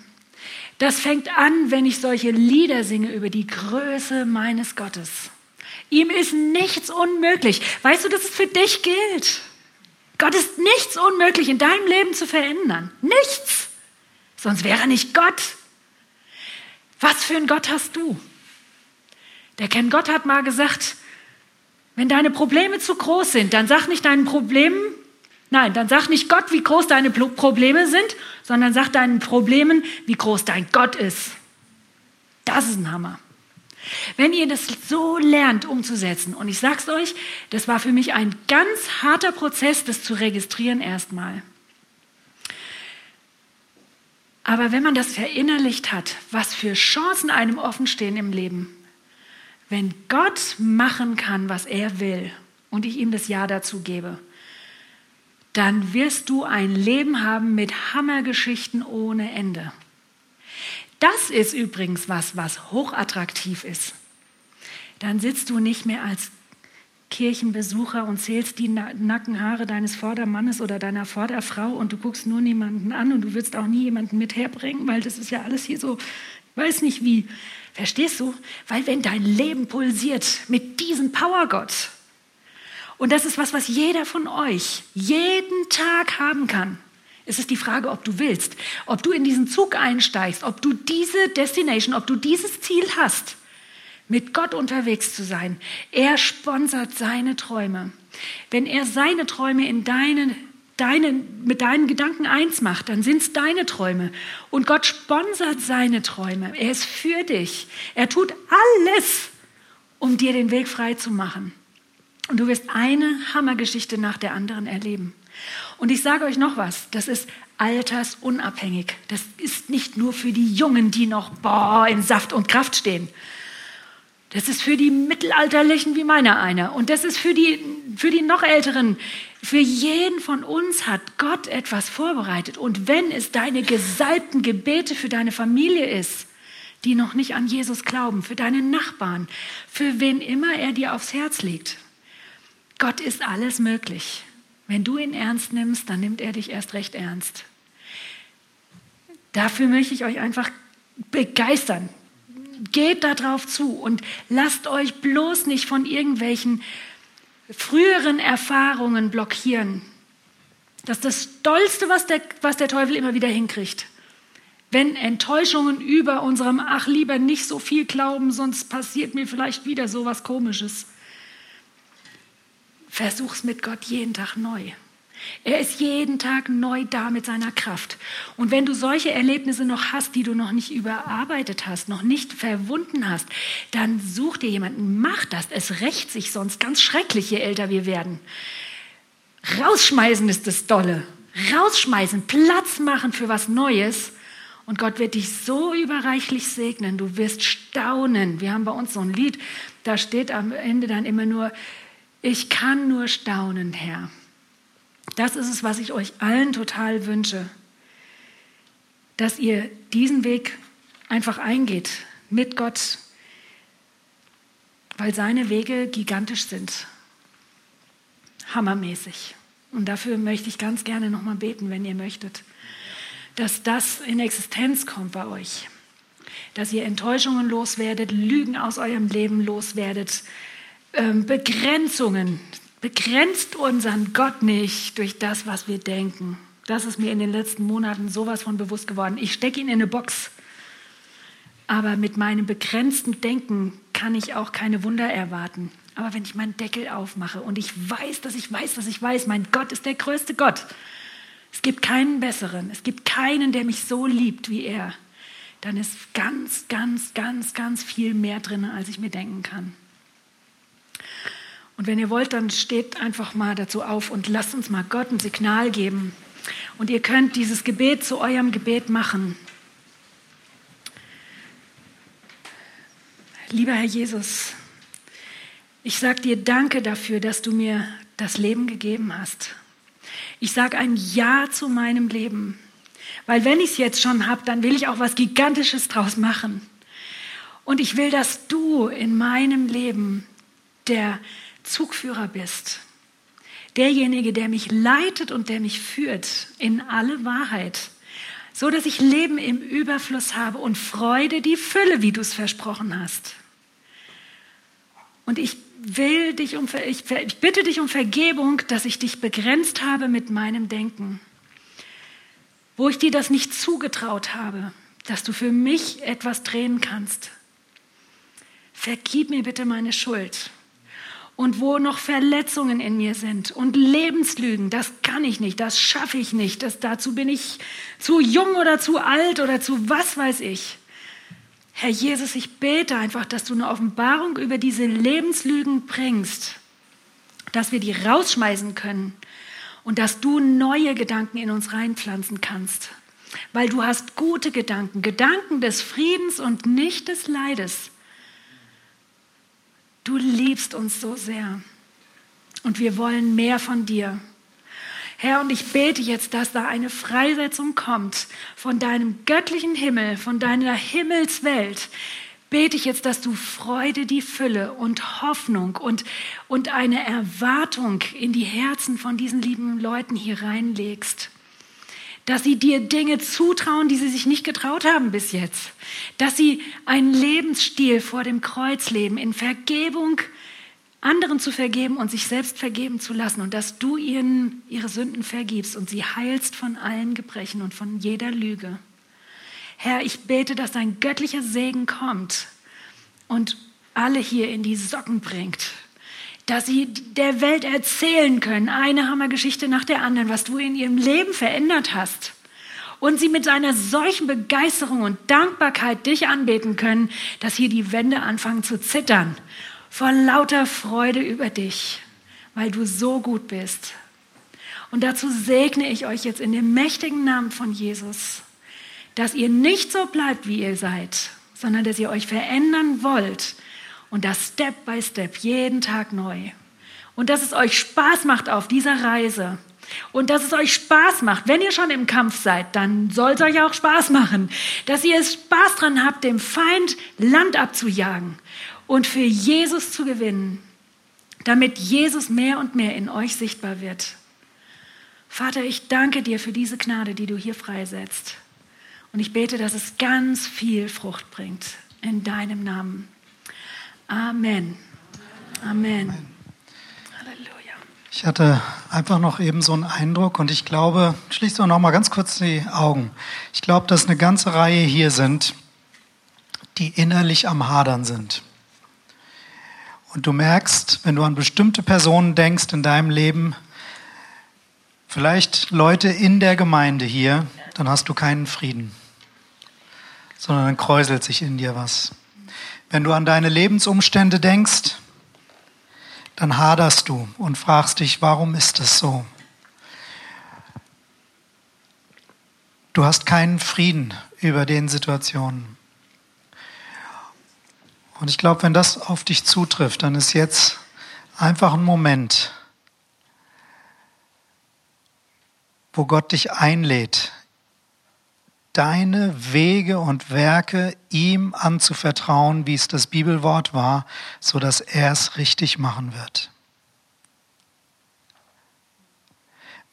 Das fängt an, wenn ich solche Lieder singe über die Größe meines Gottes. Ihm ist nichts unmöglich. Weißt du, dass es für dich gilt? Gott ist nichts unmöglich in deinem Leben zu verändern. Nichts. Sonst wäre er nicht Gott. Was für ein Gott hast du? Der Ken Gott hat mal gesagt, wenn deine Probleme zu groß sind, dann sag nicht deinen Problemen, nein, dann sag nicht Gott, wie groß deine Probleme sind, sondern sag deinen Problemen, wie groß dein Gott ist. Das ist ein Hammer. Wenn ihr das so lernt umzusetzen, und ich sag's euch, das war für mich ein ganz harter Prozess, das zu registrieren erstmal. Aber wenn man das verinnerlicht hat, was für Chancen einem offenstehen im Leben, wenn Gott machen kann, was er will, und ich ihm das Ja dazu gebe, dann wirst du ein Leben haben mit Hammergeschichten ohne Ende. Das ist übrigens was, was hochattraktiv ist. Dann sitzt du nicht mehr als Kirchenbesucher und zählst die Nackenhaare deines Vordermannes oder deiner Vorderfrau und du guckst nur niemanden an und du willst auch nie jemanden mit herbringen, weil das ist ja alles hier so, weiß nicht wie. Verstehst du? Weil wenn dein Leben pulsiert mit diesem Powergott, und das ist was, was jeder von euch jeden Tag haben kann, es ist die Frage, ob du willst, ob du in diesen Zug einsteigst, ob du diese Destination, ob du dieses Ziel hast, mit Gott unterwegs zu sein. Er sponsert seine Träume. Wenn er seine Träume in deinen Deine, mit deinen Gedanken eins macht, dann sind es deine Träume. Und Gott sponsert seine Träume. Er ist für dich. Er tut alles, um dir den Weg frei zu machen. Und du wirst eine Hammergeschichte nach der anderen erleben. Und ich sage euch noch was, das ist altersunabhängig. Das ist nicht nur für die Jungen, die noch boah, in Saft und Kraft stehen. Das ist für die Mittelalterlichen wie meiner einer. Und das ist für die, für die noch Älteren. Für jeden von uns hat Gott etwas vorbereitet. Und wenn es deine gesalbten Gebete für deine Familie ist, die noch nicht an Jesus glauben, für deine Nachbarn, für wen immer er dir aufs Herz legt, Gott ist alles möglich. Wenn du ihn ernst nimmst, dann nimmt er dich erst recht ernst. Dafür möchte ich euch einfach begeistern. Geht darauf zu und lasst euch bloß nicht von irgendwelchen früheren Erfahrungen blockieren. Das ist das Dollste, was der, was der Teufel immer wieder hinkriegt. Wenn Enttäuschungen über unserem Ach lieber nicht so viel glauben, sonst passiert mir vielleicht wieder so was Komisches. Versuch's mit Gott jeden Tag neu. Er ist jeden Tag neu da mit seiner Kraft. Und wenn du solche Erlebnisse noch hast, die du noch nicht überarbeitet hast, noch nicht verwunden hast, dann such dir jemanden, mach das. Es rächt sich sonst ganz schrecklich, je älter wir werden. Rausschmeißen ist das Dolle. rausschmeißen, Platz machen für was Neues. Und Gott wird dich so überreichlich segnen. Du wirst staunen. Wir haben bei uns so ein Lied, da steht am Ende dann immer nur, ich kann nur staunen, Herr. Das ist es, was ich euch allen total wünsche, dass ihr diesen Weg einfach eingeht mit Gott, weil seine Wege gigantisch sind. Hammermäßig. Und dafür möchte ich ganz gerne nochmal beten, wenn ihr möchtet, dass das in Existenz kommt bei euch. Dass ihr Enttäuschungen loswerdet, Lügen aus eurem Leben loswerdet, ähm, Begrenzungen. Begrenzt unseren Gott nicht durch das, was wir denken. Das ist mir in den letzten Monaten sowas von bewusst geworden. Ich stecke ihn in eine Box. Aber mit meinem begrenzten Denken kann ich auch keine Wunder erwarten. Aber wenn ich meinen Deckel aufmache und ich weiß, dass ich weiß, dass ich weiß, mein Gott ist der größte Gott. Es gibt keinen besseren. Es gibt keinen, der mich so liebt wie er. Dann ist ganz, ganz, ganz, ganz viel mehr drin, als ich mir denken kann. Und wenn ihr wollt, dann steht einfach mal dazu auf und lasst uns mal Gott ein Signal geben. Und ihr könnt dieses Gebet zu eurem Gebet machen. Lieber Herr Jesus, ich sage dir danke dafür, dass du mir das Leben gegeben hast. Ich sage ein Ja zu meinem Leben, weil wenn ich es jetzt schon habe, dann will ich auch was Gigantisches draus machen. Und ich will, dass du in meinem Leben der Zugführer bist. Derjenige, der mich leitet und der mich führt in alle Wahrheit. So dass ich Leben im Überfluss habe und Freude, die Fülle, wie du es versprochen hast. Und ich will dich um, ich, ich bitte dich um Vergebung, dass ich dich begrenzt habe mit meinem Denken. Wo ich dir das nicht zugetraut habe, dass du für mich etwas drehen kannst. Vergib mir bitte meine Schuld und wo noch Verletzungen in mir sind und Lebenslügen, das kann ich nicht, das schaffe ich nicht, das, dazu bin ich zu jung oder zu alt oder zu was weiß ich. Herr Jesus, ich bete einfach, dass du eine Offenbarung über diese Lebenslügen bringst, dass wir die rausschmeißen können und dass du neue Gedanken in uns reinpflanzen kannst, weil du hast gute Gedanken, Gedanken des Friedens und nicht des Leides. Du liebst uns so sehr und wir wollen mehr von dir. Herr, und ich bete jetzt, dass da eine Freisetzung kommt von deinem göttlichen Himmel, von deiner Himmelswelt. Bete ich jetzt, dass du Freude, die Fülle und Hoffnung und, und eine Erwartung in die Herzen von diesen lieben Leuten hier reinlegst dass sie dir Dinge zutrauen, die sie sich nicht getraut haben bis jetzt, dass sie einen Lebensstil vor dem Kreuz leben, in Vergebung anderen zu vergeben und sich selbst vergeben zu lassen. Und dass du ihnen ihre Sünden vergibst und sie heilst von allen Gebrechen und von jeder Lüge. Herr, ich bete, dass dein göttlicher Segen kommt und alle hier in die Socken bringt, dass sie der Welt erzählen können, eine Hammergeschichte nach der anderen, was du in ihrem Leben verändert hast. Und sie mit einer solchen Begeisterung und Dankbarkeit dich anbeten können, dass hier die Wände anfangen zu zittern. Vor lauter Freude über dich, weil du so gut bist. Und dazu segne ich euch jetzt in dem mächtigen Namen von Jesus, dass ihr nicht so bleibt, wie ihr seid, sondern dass ihr euch verändern wollt und das Step by Step, jeden Tag neu. Und dass es euch Spaß macht auf dieser Reise. Und dass es euch Spaß macht, wenn ihr schon im Kampf seid, dann soll es euch auch Spaß machen. Dass ihr es Spaß dran habt, dem Feind Land abzujagen und für Jesus zu gewinnen, damit Jesus mehr und mehr in euch sichtbar wird. Vater, ich danke dir für diese Gnade, die du hier freisetzt. Und ich bete, dass es ganz viel Frucht bringt. In deinem Namen. Amen. Amen. Halleluja. Ich hatte einfach noch eben so einen Eindruck und ich glaube, schließt doch noch mal ganz kurz die Augen. Ich glaube, dass eine ganze Reihe hier sind, die innerlich am Hadern sind. Und du merkst, wenn du an bestimmte Personen denkst in deinem Leben, vielleicht Leute in der Gemeinde hier, dann hast du keinen Frieden, sondern dann kräuselt sich in dir was. Wenn du an deine Lebensumstände denkst, dann haderst du und fragst dich, warum ist es so? Du hast keinen Frieden über den Situationen. Und ich glaube, wenn das auf dich zutrifft, dann ist jetzt einfach ein Moment, wo Gott dich einlädt, deine Wege und Werke ihm anzuvertrauen, wie es das Bibelwort war, so dass er es richtig machen wird.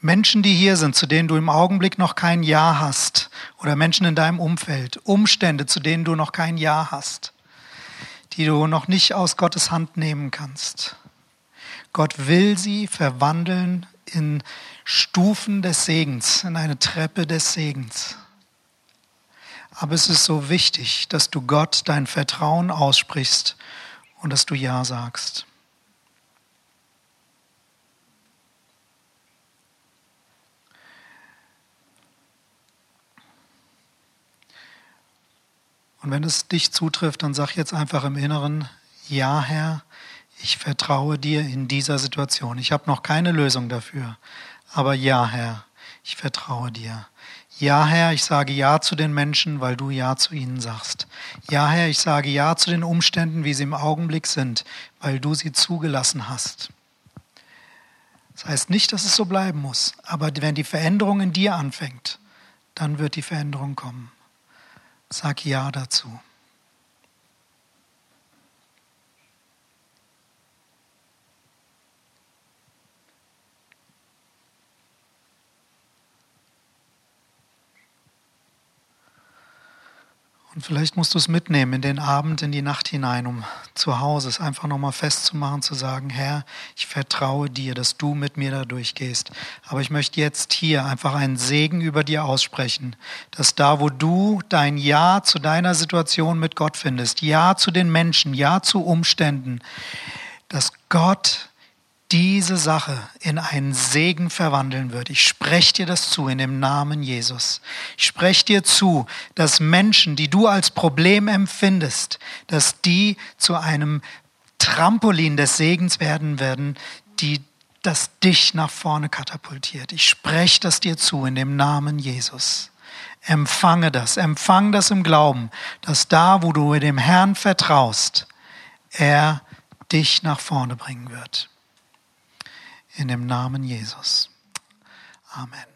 Menschen, die hier sind, zu denen du im Augenblick noch kein Ja hast, oder Menschen in deinem Umfeld, Umstände, zu denen du noch kein Ja hast, die du noch nicht aus Gottes Hand nehmen kannst. Gott will sie verwandeln in Stufen des Segens, in eine Treppe des Segens. Aber es ist so wichtig, dass du Gott dein Vertrauen aussprichst und dass du Ja sagst. Und wenn es dich zutrifft, dann sag jetzt einfach im Inneren, ja Herr, ich vertraue dir in dieser Situation. Ich habe noch keine Lösung dafür, aber ja Herr, ich vertraue dir. Ja Herr, ich sage ja zu den Menschen, weil du ja zu ihnen sagst. Ja Herr, ich sage ja zu den Umständen, wie sie im Augenblick sind, weil du sie zugelassen hast. Das heißt nicht, dass es so bleiben muss, aber wenn die Veränderung in dir anfängt, dann wird die Veränderung kommen. Sag Ja dazu. Und vielleicht musst du es mitnehmen in den Abend, in die Nacht hinein, um zu Hause es einfach nochmal festzumachen, zu sagen, Herr, ich vertraue dir, dass du mit mir da durchgehst. Aber ich möchte jetzt hier einfach einen Segen über dir aussprechen, dass da, wo du dein Ja zu deiner Situation mit Gott findest, Ja zu den Menschen, Ja zu Umständen, dass Gott diese Sache in einen Segen verwandeln wird. Ich spreche dir das zu in dem Namen Jesus. Ich spreche dir zu, dass Menschen, die du als Problem empfindest, dass die zu einem Trampolin des Segens werden werden, die das dich nach vorne katapultiert. Ich spreche das dir zu in dem Namen Jesus. Empfange das, empfang das im Glauben, dass da, wo du dem Herrn vertraust, er dich nach vorne bringen wird in dem Namen Jesus. Amen.